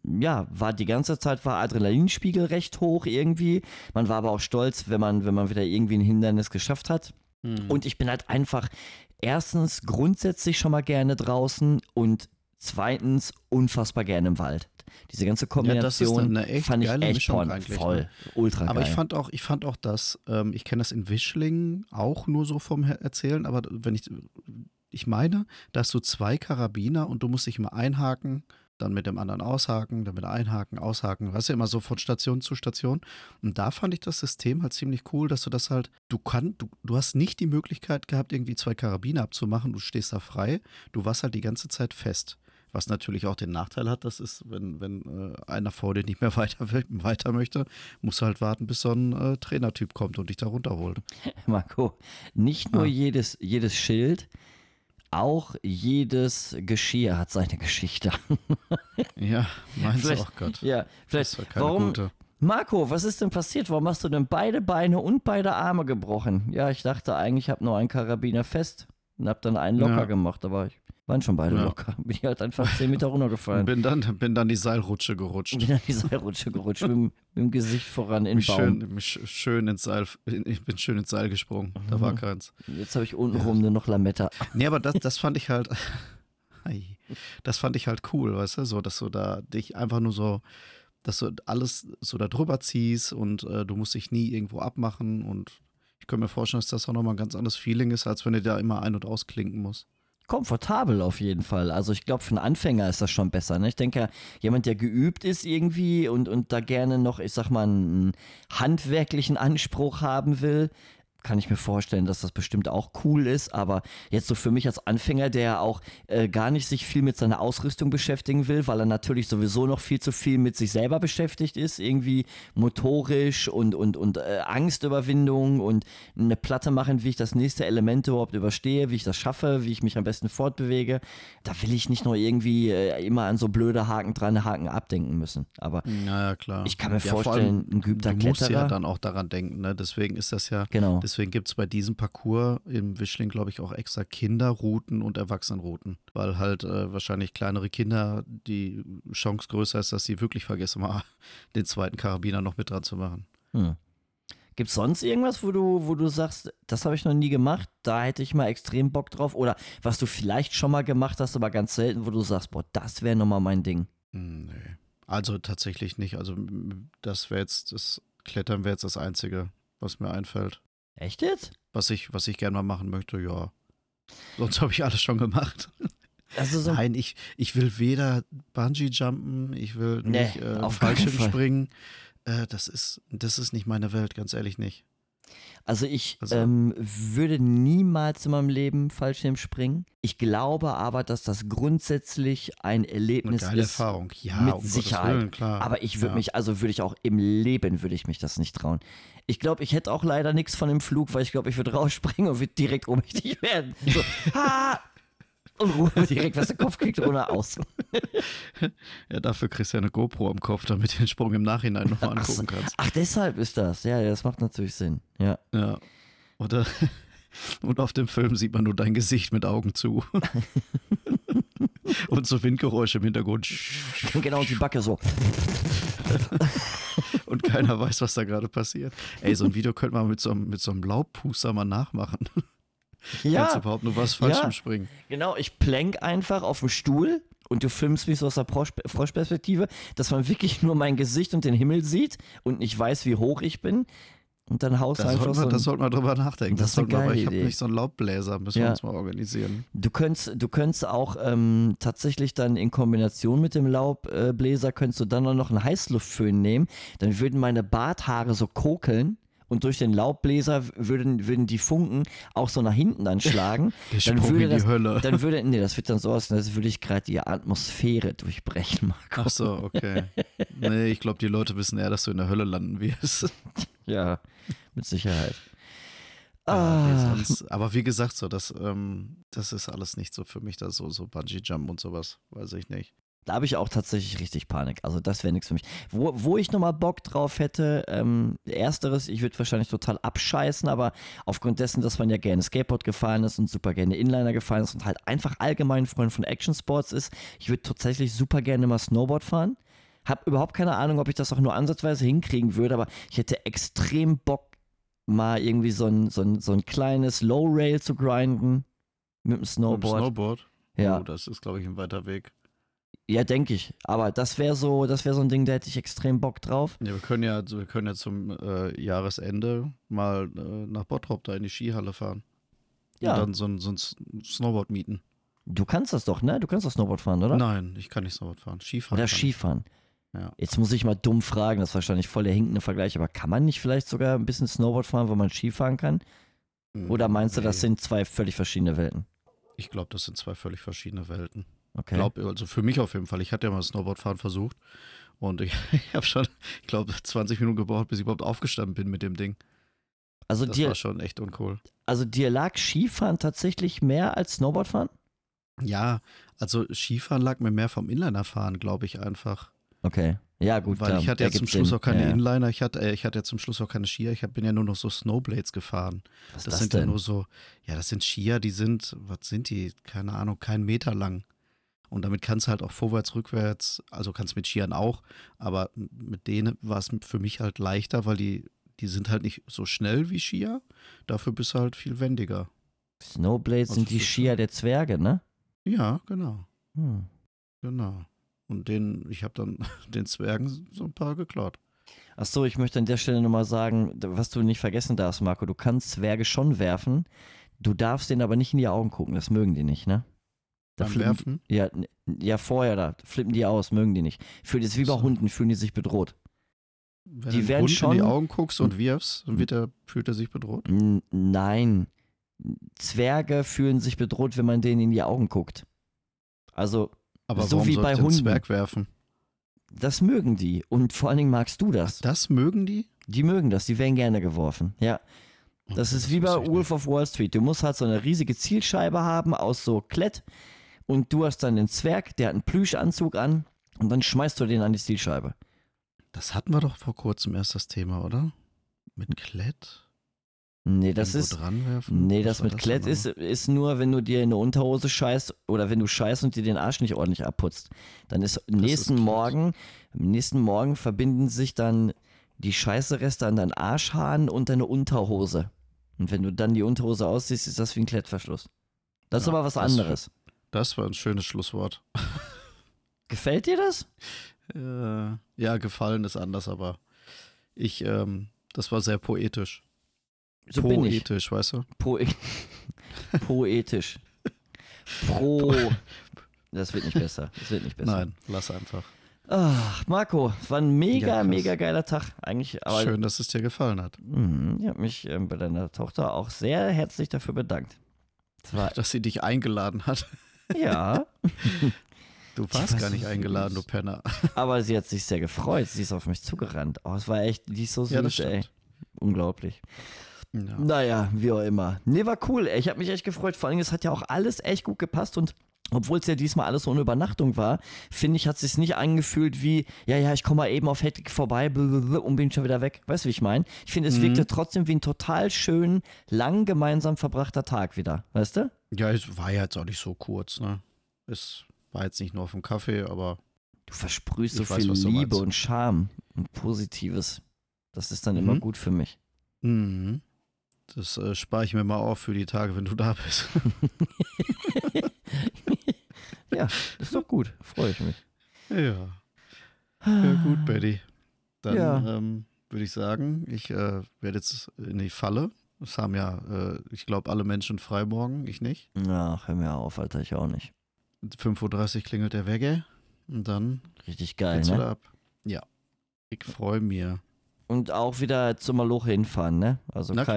ja, war die ganze Zeit war Adrenalinspiegel recht hoch irgendwie. Man war aber auch stolz, wenn man, wenn man wieder irgendwie ein Hindernis geschafft hat. Mhm. Und ich bin halt einfach erstens grundsätzlich schon mal gerne draußen und zweitens unfassbar gerne im Wald. Diese ganze Kombination ja, echt fand ich echt Mischung voll, ne? ultra Aber ich fand auch, ich fand auch das, ähm, ich kenne das in Wischlingen auch nur so vom Erzählen, aber wenn ich, ich meine, da hast du zwei Karabiner und du musst dich immer einhaken, dann mit dem anderen aushaken, dann wieder einhaken, aushaken. Weißt du, immer so von Station zu Station. Und da fand ich das System halt ziemlich cool, dass du das halt, du kannst, du, du hast nicht die Möglichkeit gehabt, irgendwie zwei Karabiner abzumachen, du stehst da frei, du warst halt die ganze Zeit fest. Was natürlich auch den Nachteil hat, das ist, wenn, wenn äh, einer vor dir nicht mehr weiter, will, weiter möchte, musst du halt warten, bis so ein äh, Trainertyp kommt und dich da runterholt. Marco, nicht nur ah. jedes, jedes Schild, auch jedes Geschirr hat seine Geschichte. ja, meinst du auch Gott. Ja, vielleicht. warum, gute. Marco, was ist denn passiert? Warum hast du denn beide Beine und beide Arme gebrochen? Ja, ich dachte eigentlich, ich habe nur einen Karabiner fest und habe dann einen locker ja. gemacht, aber ich waren schon beide ja. locker. Bin ich halt einfach 10 Meter runtergefallen. Bin dann, bin dann die Seilrutsche gerutscht. Bin dann die Seilrutsche gerutscht, mit, mit, dem Gesicht voran in den Baum. Schön, schön ins Seil, ich bin schön ins Seil gesprungen. Da mhm. war keins. Jetzt habe ich untenrum ja. nur noch Lametta. Nee, aber das, das fand ich halt, das fand ich halt cool, weißt du, so, dass du da dich einfach nur so, dass du alles so da drüber ziehst und äh, du musst dich nie irgendwo abmachen und ich könnte mir vorstellen, dass das auch nochmal ein ganz anderes Feeling ist, als wenn du da immer ein- und ausklinken musst komfortabel auf jeden Fall. Also ich glaube, für einen Anfänger ist das schon besser. Ne? Ich denke, jemand, der geübt ist irgendwie und, und da gerne noch, ich sag mal, einen handwerklichen Anspruch haben will, kann ich mir vorstellen, dass das bestimmt auch cool ist. Aber jetzt so für mich als Anfänger, der auch äh, gar nicht sich viel mit seiner Ausrüstung beschäftigen will, weil er natürlich sowieso noch viel zu viel mit sich selber beschäftigt ist, irgendwie motorisch und, und, und äh, Angstüberwindung und eine Platte machen, wie ich das nächste Element überhaupt überstehe, wie ich das schaffe, wie ich mich am besten fortbewege. Da will ich nicht nur irgendwie äh, immer an so blöde Haken dran, Haken abdenken müssen. Aber naja, klar. ich kann mir ja, vorstellen, ein geübter du musst ja dann auch daran denken. Ne? Deswegen ist das ja genau Deswegen gibt es bei diesem Parcours im Wischling, glaube ich, auch extra Kinderrouten und Erwachsenenrouten. Weil halt äh, wahrscheinlich kleinere Kinder die Chance größer ist, dass sie wirklich vergessen, mal den zweiten Karabiner noch mit dran zu machen. Hm. Gibt es sonst irgendwas, wo du, wo du sagst, das habe ich noch nie gemacht, da hätte ich mal extrem Bock drauf? Oder was du vielleicht schon mal gemacht hast, aber ganz selten, wo du sagst, boah, das wäre nochmal mein Ding? Hm, nee. Also tatsächlich nicht. Also das wäre jetzt, das Klettern wäre jetzt das Einzige, was mir einfällt. Echt jetzt? Was ich, was ich gerne mal machen möchte, ja. Sonst habe ich alles schon gemacht. Also so Nein, ich, ich will weder Bungee-Jumpen, ich will nee, nicht äh, Fallschirm springen. Äh, das, ist, das ist nicht meine Welt, ganz ehrlich nicht. Also ich also, ähm, würde niemals in meinem Leben Fallschirm springen. Ich glaube aber, dass das grundsätzlich ein Erlebnis eine geile ist. Erfahrung, ja, mit um Sicherheit. Willen, klar. Aber ich würde ja. mich, also würde ich auch im Leben würde ich mich das nicht trauen. Ich glaube, ich hätte auch leider nichts von dem Flug, weil ich glaube, ich würde rausspringen und würde direkt ohnmächtig werden. So, ha! Und Ruhe direkt, was der Kopf kriegt, ohne aus. ja, dafür kriegst du ja eine GoPro am Kopf, damit du den Sprung im Nachhinein nochmal angucken kannst. Ach, deshalb ist das. Ja, das macht natürlich Sinn. Ja. Ja. Oder. Und auf dem Film sieht man nur dein Gesicht mit Augen zu. und so Windgeräusche im Hintergrund. Genau, die Backe so. und keiner weiß, was da gerade passiert. Ey, so ein Video könnte man mit so, einem, mit so einem Laubpuster mal nachmachen. Ja. Kannst überhaupt nur was falsch ja. Springen. Genau, ich plank einfach auf dem Stuhl und du filmst mich so aus der Froschperspektive, dass man wirklich nur mein Gesicht und den Himmel sieht und nicht weiß, wie hoch ich bin. Und dann haust du einfach man, so. Das sollte man drüber nachdenken. Das, das das ich habe nicht so einen Laubbläser, müssen ja. wir uns mal organisieren. Du könntest, du könntest auch ähm, tatsächlich dann in Kombination mit dem Laubbläser, könntest du dann auch noch einen Heißluftföhn nehmen. Dann würden meine Barthaare so kokeln und durch den Laubbläser würden, würden die Funken auch so nach hinten dann schlagen. dann würde das, die Hölle. Dann würde, nee, das wird dann so aussehen, als würde ich gerade die Atmosphäre durchbrechen, Marco. Ach so, okay. nee, ich glaube, die Leute wissen eher, dass du in der Hölle landen wirst. ja, mit Sicherheit. Ah. Aber wie gesagt, so, das, ähm, das ist alles nicht so für mich, da so, so Bungee-Jump und sowas, weiß ich nicht. Da habe ich auch tatsächlich richtig Panik. Also das wäre nichts für mich. Wo, wo ich nochmal Bock drauf hätte, ähm, ersteres, ich würde wahrscheinlich total abscheißen, aber aufgrund dessen, dass man ja gerne Skateboard gefahren ist und super gerne Inliner gefahren ist und halt einfach allgemein Freund von Action Sports ist, ich würde tatsächlich super gerne mal Snowboard fahren. Hab überhaupt keine Ahnung, ob ich das auch nur ansatzweise hinkriegen würde, aber ich hätte extrem Bock, mal irgendwie so ein, so ein, so ein kleines Low Rail zu grinden mit dem Snowboard. Mit dem Snowboard? Ja. Oh, das ist, glaube ich, ein weiter Weg. Ja, denke ich. Aber das wäre so, das wäre so ein Ding, da hätte ich extrem Bock drauf. Ja, wir können ja, wir können ja zum äh, Jahresende mal äh, nach Bottrop da in die Skihalle fahren. Ja. Und dann so ein, so ein Snowboard mieten. Du kannst das doch, ne? Du kannst doch Snowboard fahren, oder? Nein, ich kann nicht Snowboard fahren. Skifahren. Oder Skifahren. Ja. Jetzt muss ich mal dumm fragen, das ist wahrscheinlich voll der hinkende Vergleich, aber kann man nicht vielleicht sogar ein bisschen Snowboard fahren, wo man Skifahren kann? Oder meinst nee. du, das sind zwei völlig verschiedene Welten? Ich glaube, das sind zwei völlig verschiedene Welten. Okay. Glaub, also für mich auf jeden Fall. Ich hatte ja mal Snowboardfahren versucht und ich, ich habe schon, ich glaube, 20 Minuten gebraucht, bis ich überhaupt aufgestanden bin mit dem Ding. Also das dir, war schon echt uncool. Also dir lag Skifahren tatsächlich mehr als Snowboardfahren? Ja, also Skifahren lag mir mehr vom Inlinerfahren, glaube ich einfach. Okay. Ja, gut. Weil klar, ich hatte ja zum Schluss Sinn. auch keine ja. Inliner, ich hatte, äh, ich hatte ja zum Schluss auch keine Skier, ich hab, bin ja nur noch so Snowblades gefahren. Was das, das sind denn? ja nur so, ja, das sind Skier, die sind, was sind die? Keine Ahnung, keinen Meter lang. Und damit kannst du halt auch vorwärts, rückwärts, also kannst mit Skiern auch, aber mit denen war es für mich halt leichter, weil die, die sind halt nicht so schnell wie Skier, dafür bist du halt viel wendiger. Snowblades also sind die Skier der Zwerge, ne? Ja, genau. Hm. Genau. Und den, ich habe dann den Zwergen so ein paar geklaut. Achso, ich möchte an der Stelle nochmal sagen, was du nicht vergessen darfst, Marco, du kannst Zwerge schon werfen, du darfst denen aber nicht in die Augen gucken, das mögen die nicht, ne? Da Beim Werfen? Ja, ja, vorher, da flippen die aus, mögen die nicht. Für das wie bei so. Hunden, fühlen die sich bedroht. Wenn die werden Hund schon in die Augen guckst und wirfst, dann wird er, fühlt er sich bedroht? Nein. Zwerge fühlen sich bedroht, wenn man denen in die Augen guckt. Also, Aber so wie bei Hunden. Zwerg werfen? Das mögen die. Und vor allen Dingen magst du das. Das mögen die? Die mögen das, die werden gerne geworfen. Ja. Das okay, ist wie bei Wolf of Wall Street. Du musst halt so eine riesige Zielscheibe haben aus so Klett und du hast dann den Zwerg, der hat einen Plüschanzug an und dann schmeißt du den an die Zielscheibe. Das hatten wir doch vor kurzem erst das Thema, oder? Mit Klett? Nee, das ist. Nee, das mit das Klett ist, ist nur, wenn du dir in eine Unterhose scheißt oder wenn du scheißt und dir den Arsch nicht ordentlich abputzt. Dann ist das nächsten ist Morgen, nächsten Morgen verbinden sich dann die Scheißereste an deinen Arschhaaren und deine Unterhose. Und wenn du dann die Unterhose aussiehst, ist das wie ein Klettverschluss. Das ja, ist aber was anderes. Das war ein schönes Schlusswort. Gefällt dir das? Äh, ja, gefallen ist anders, aber ich, ähm, das war sehr poetisch. So poetisch, weißt du? Po poetisch. Pro. Das wird nicht besser. Das wird nicht besser. Nein, lass einfach. Ach, Marco, war ein mega, ja, mega geiler Tag. Eigentlich, aber, Schön, dass es dir gefallen hat. Mh, ich habe mich äh, bei deiner Tochter auch sehr herzlich dafür bedankt. Das dass sie dich eingeladen hat. Ja. Du warst gar nicht eingeladen, du Penner. Aber sie hat sich sehr gefreut. Sie ist auf mich zugerannt. Oh, es war echt, die ist so süß, ja, ey. Unglaublich. Ja. Naja, wie auch immer. Nee, war cool. Ey. Ich habe mich echt gefreut. Vor allem, es hat ja auch alles echt gut gepasst und obwohl es ja diesmal alles so eine Übernachtung war, finde ich, hat es sich nicht angefühlt wie, ja, ja, ich komme mal eben auf Hedwig vorbei und bin schon wieder weg. Weißt du, wie ich meine? Ich finde, es mhm. wirkte trotzdem wie ein total schön, lang gemeinsam verbrachter Tag wieder. Weißt du? Ja, es war ja jetzt auch nicht so kurz, ne? Es war jetzt nicht nur auf dem Kaffee, aber. Du versprühst so viel weiß, Liebe und Charme und Positives. Das ist dann mhm. immer gut für mich. Mhm. Das äh, spare ich mir mal auf für die Tage, wenn du da bist. ja, ist doch gut. Freue ich mich. Ja. Ja, gut, Betty. Dann ja. ähm, würde ich sagen, ich äh, werde jetzt in die Falle. Es haben ja, äh, ich glaube, alle Menschen frei morgen, ich nicht. Ach, hör mir auf, Alter, ich auch nicht. 5.30 Uhr klingelt der Wege und dann Richtig geil, ne? ab. Ja. Ich freue mich. und auch wieder zum Maloche hinfahren, ne? Also Na kein.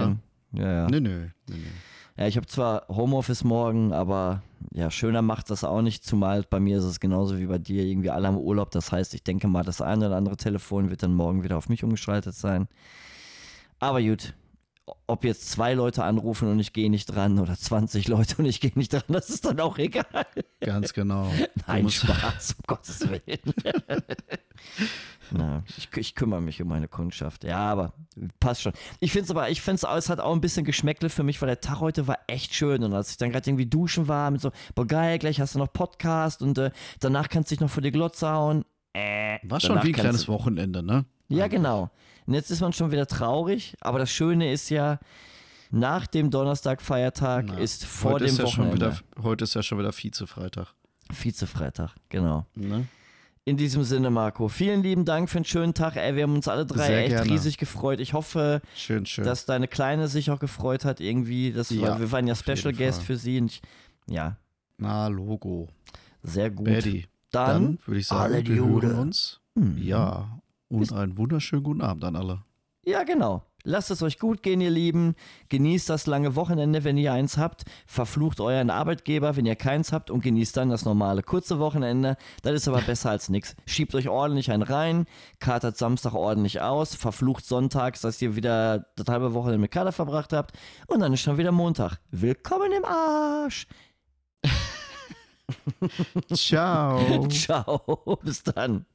Klar. Ja, ja. Nö, nö, nö, nö. Ja, ich habe zwar Homeoffice morgen, aber ja, schöner macht das auch nicht, zumal bei mir ist es genauso wie bei dir, irgendwie alle am Urlaub. Das heißt, ich denke mal, das eine oder andere Telefon wird dann morgen wieder auf mich umgeschaltet sein. Aber gut, ob jetzt zwei Leute anrufen und ich gehe nicht dran oder 20 Leute und ich gehe nicht dran, das ist dann auch egal. Ganz genau. Nein, Spaß, um Gottes Willen. Na, ich, ich, kümmere mich um meine Kundschaft. Ja, aber passt schon. Ich finde es aber, ich finde es hat auch ein bisschen Geschmäckle für mich, weil der Tag heute war echt schön. Und als ich dann gerade irgendwie duschen war, mit so, boah geil, gleich hast du noch Podcast und äh, danach kannst du dich noch vor die Glotze hauen. Äh, war schon wie ein kleines Wochenende, ne? Ja, genau. Und jetzt ist man schon wieder traurig, aber das Schöne ist ja, nach dem Donnerstag-Feiertag ist vor dem ist ja Wochenende. Wieder, heute ist ja schon wieder Vize-Freitag. Vize-Freitag, genau. Ne? In diesem Sinne, Marco, vielen lieben Dank für einen schönen Tag. Ey, wir haben uns alle drei Sehr echt gerne. riesig gefreut. Ich hoffe, schön, schön. dass deine Kleine sich auch gefreut hat irgendwie. Das ja, war, wir waren ja Special Guest Fall. für sie. Und ich, ja. Na, Logo. Sehr gut. Betty. Dann, Dann würde ich sagen, alle wir hören uns. Mhm. Ja. Und einen wunderschönen guten Abend an alle. Ja, genau. Lasst es euch gut gehen, ihr Lieben. Genießt das lange Wochenende, wenn ihr eins habt. Verflucht euren Arbeitgeber, wenn ihr keins habt. Und genießt dann das normale kurze Wochenende. Das ist aber besser als nichts. Schiebt euch ordentlich einen rein. Katert Samstag ordentlich aus. Verflucht sonntags, dass ihr wieder das halbe Wochenende mit Kater verbracht habt. Und dann ist schon wieder Montag. Willkommen im Arsch. Ciao. Ciao. Bis dann.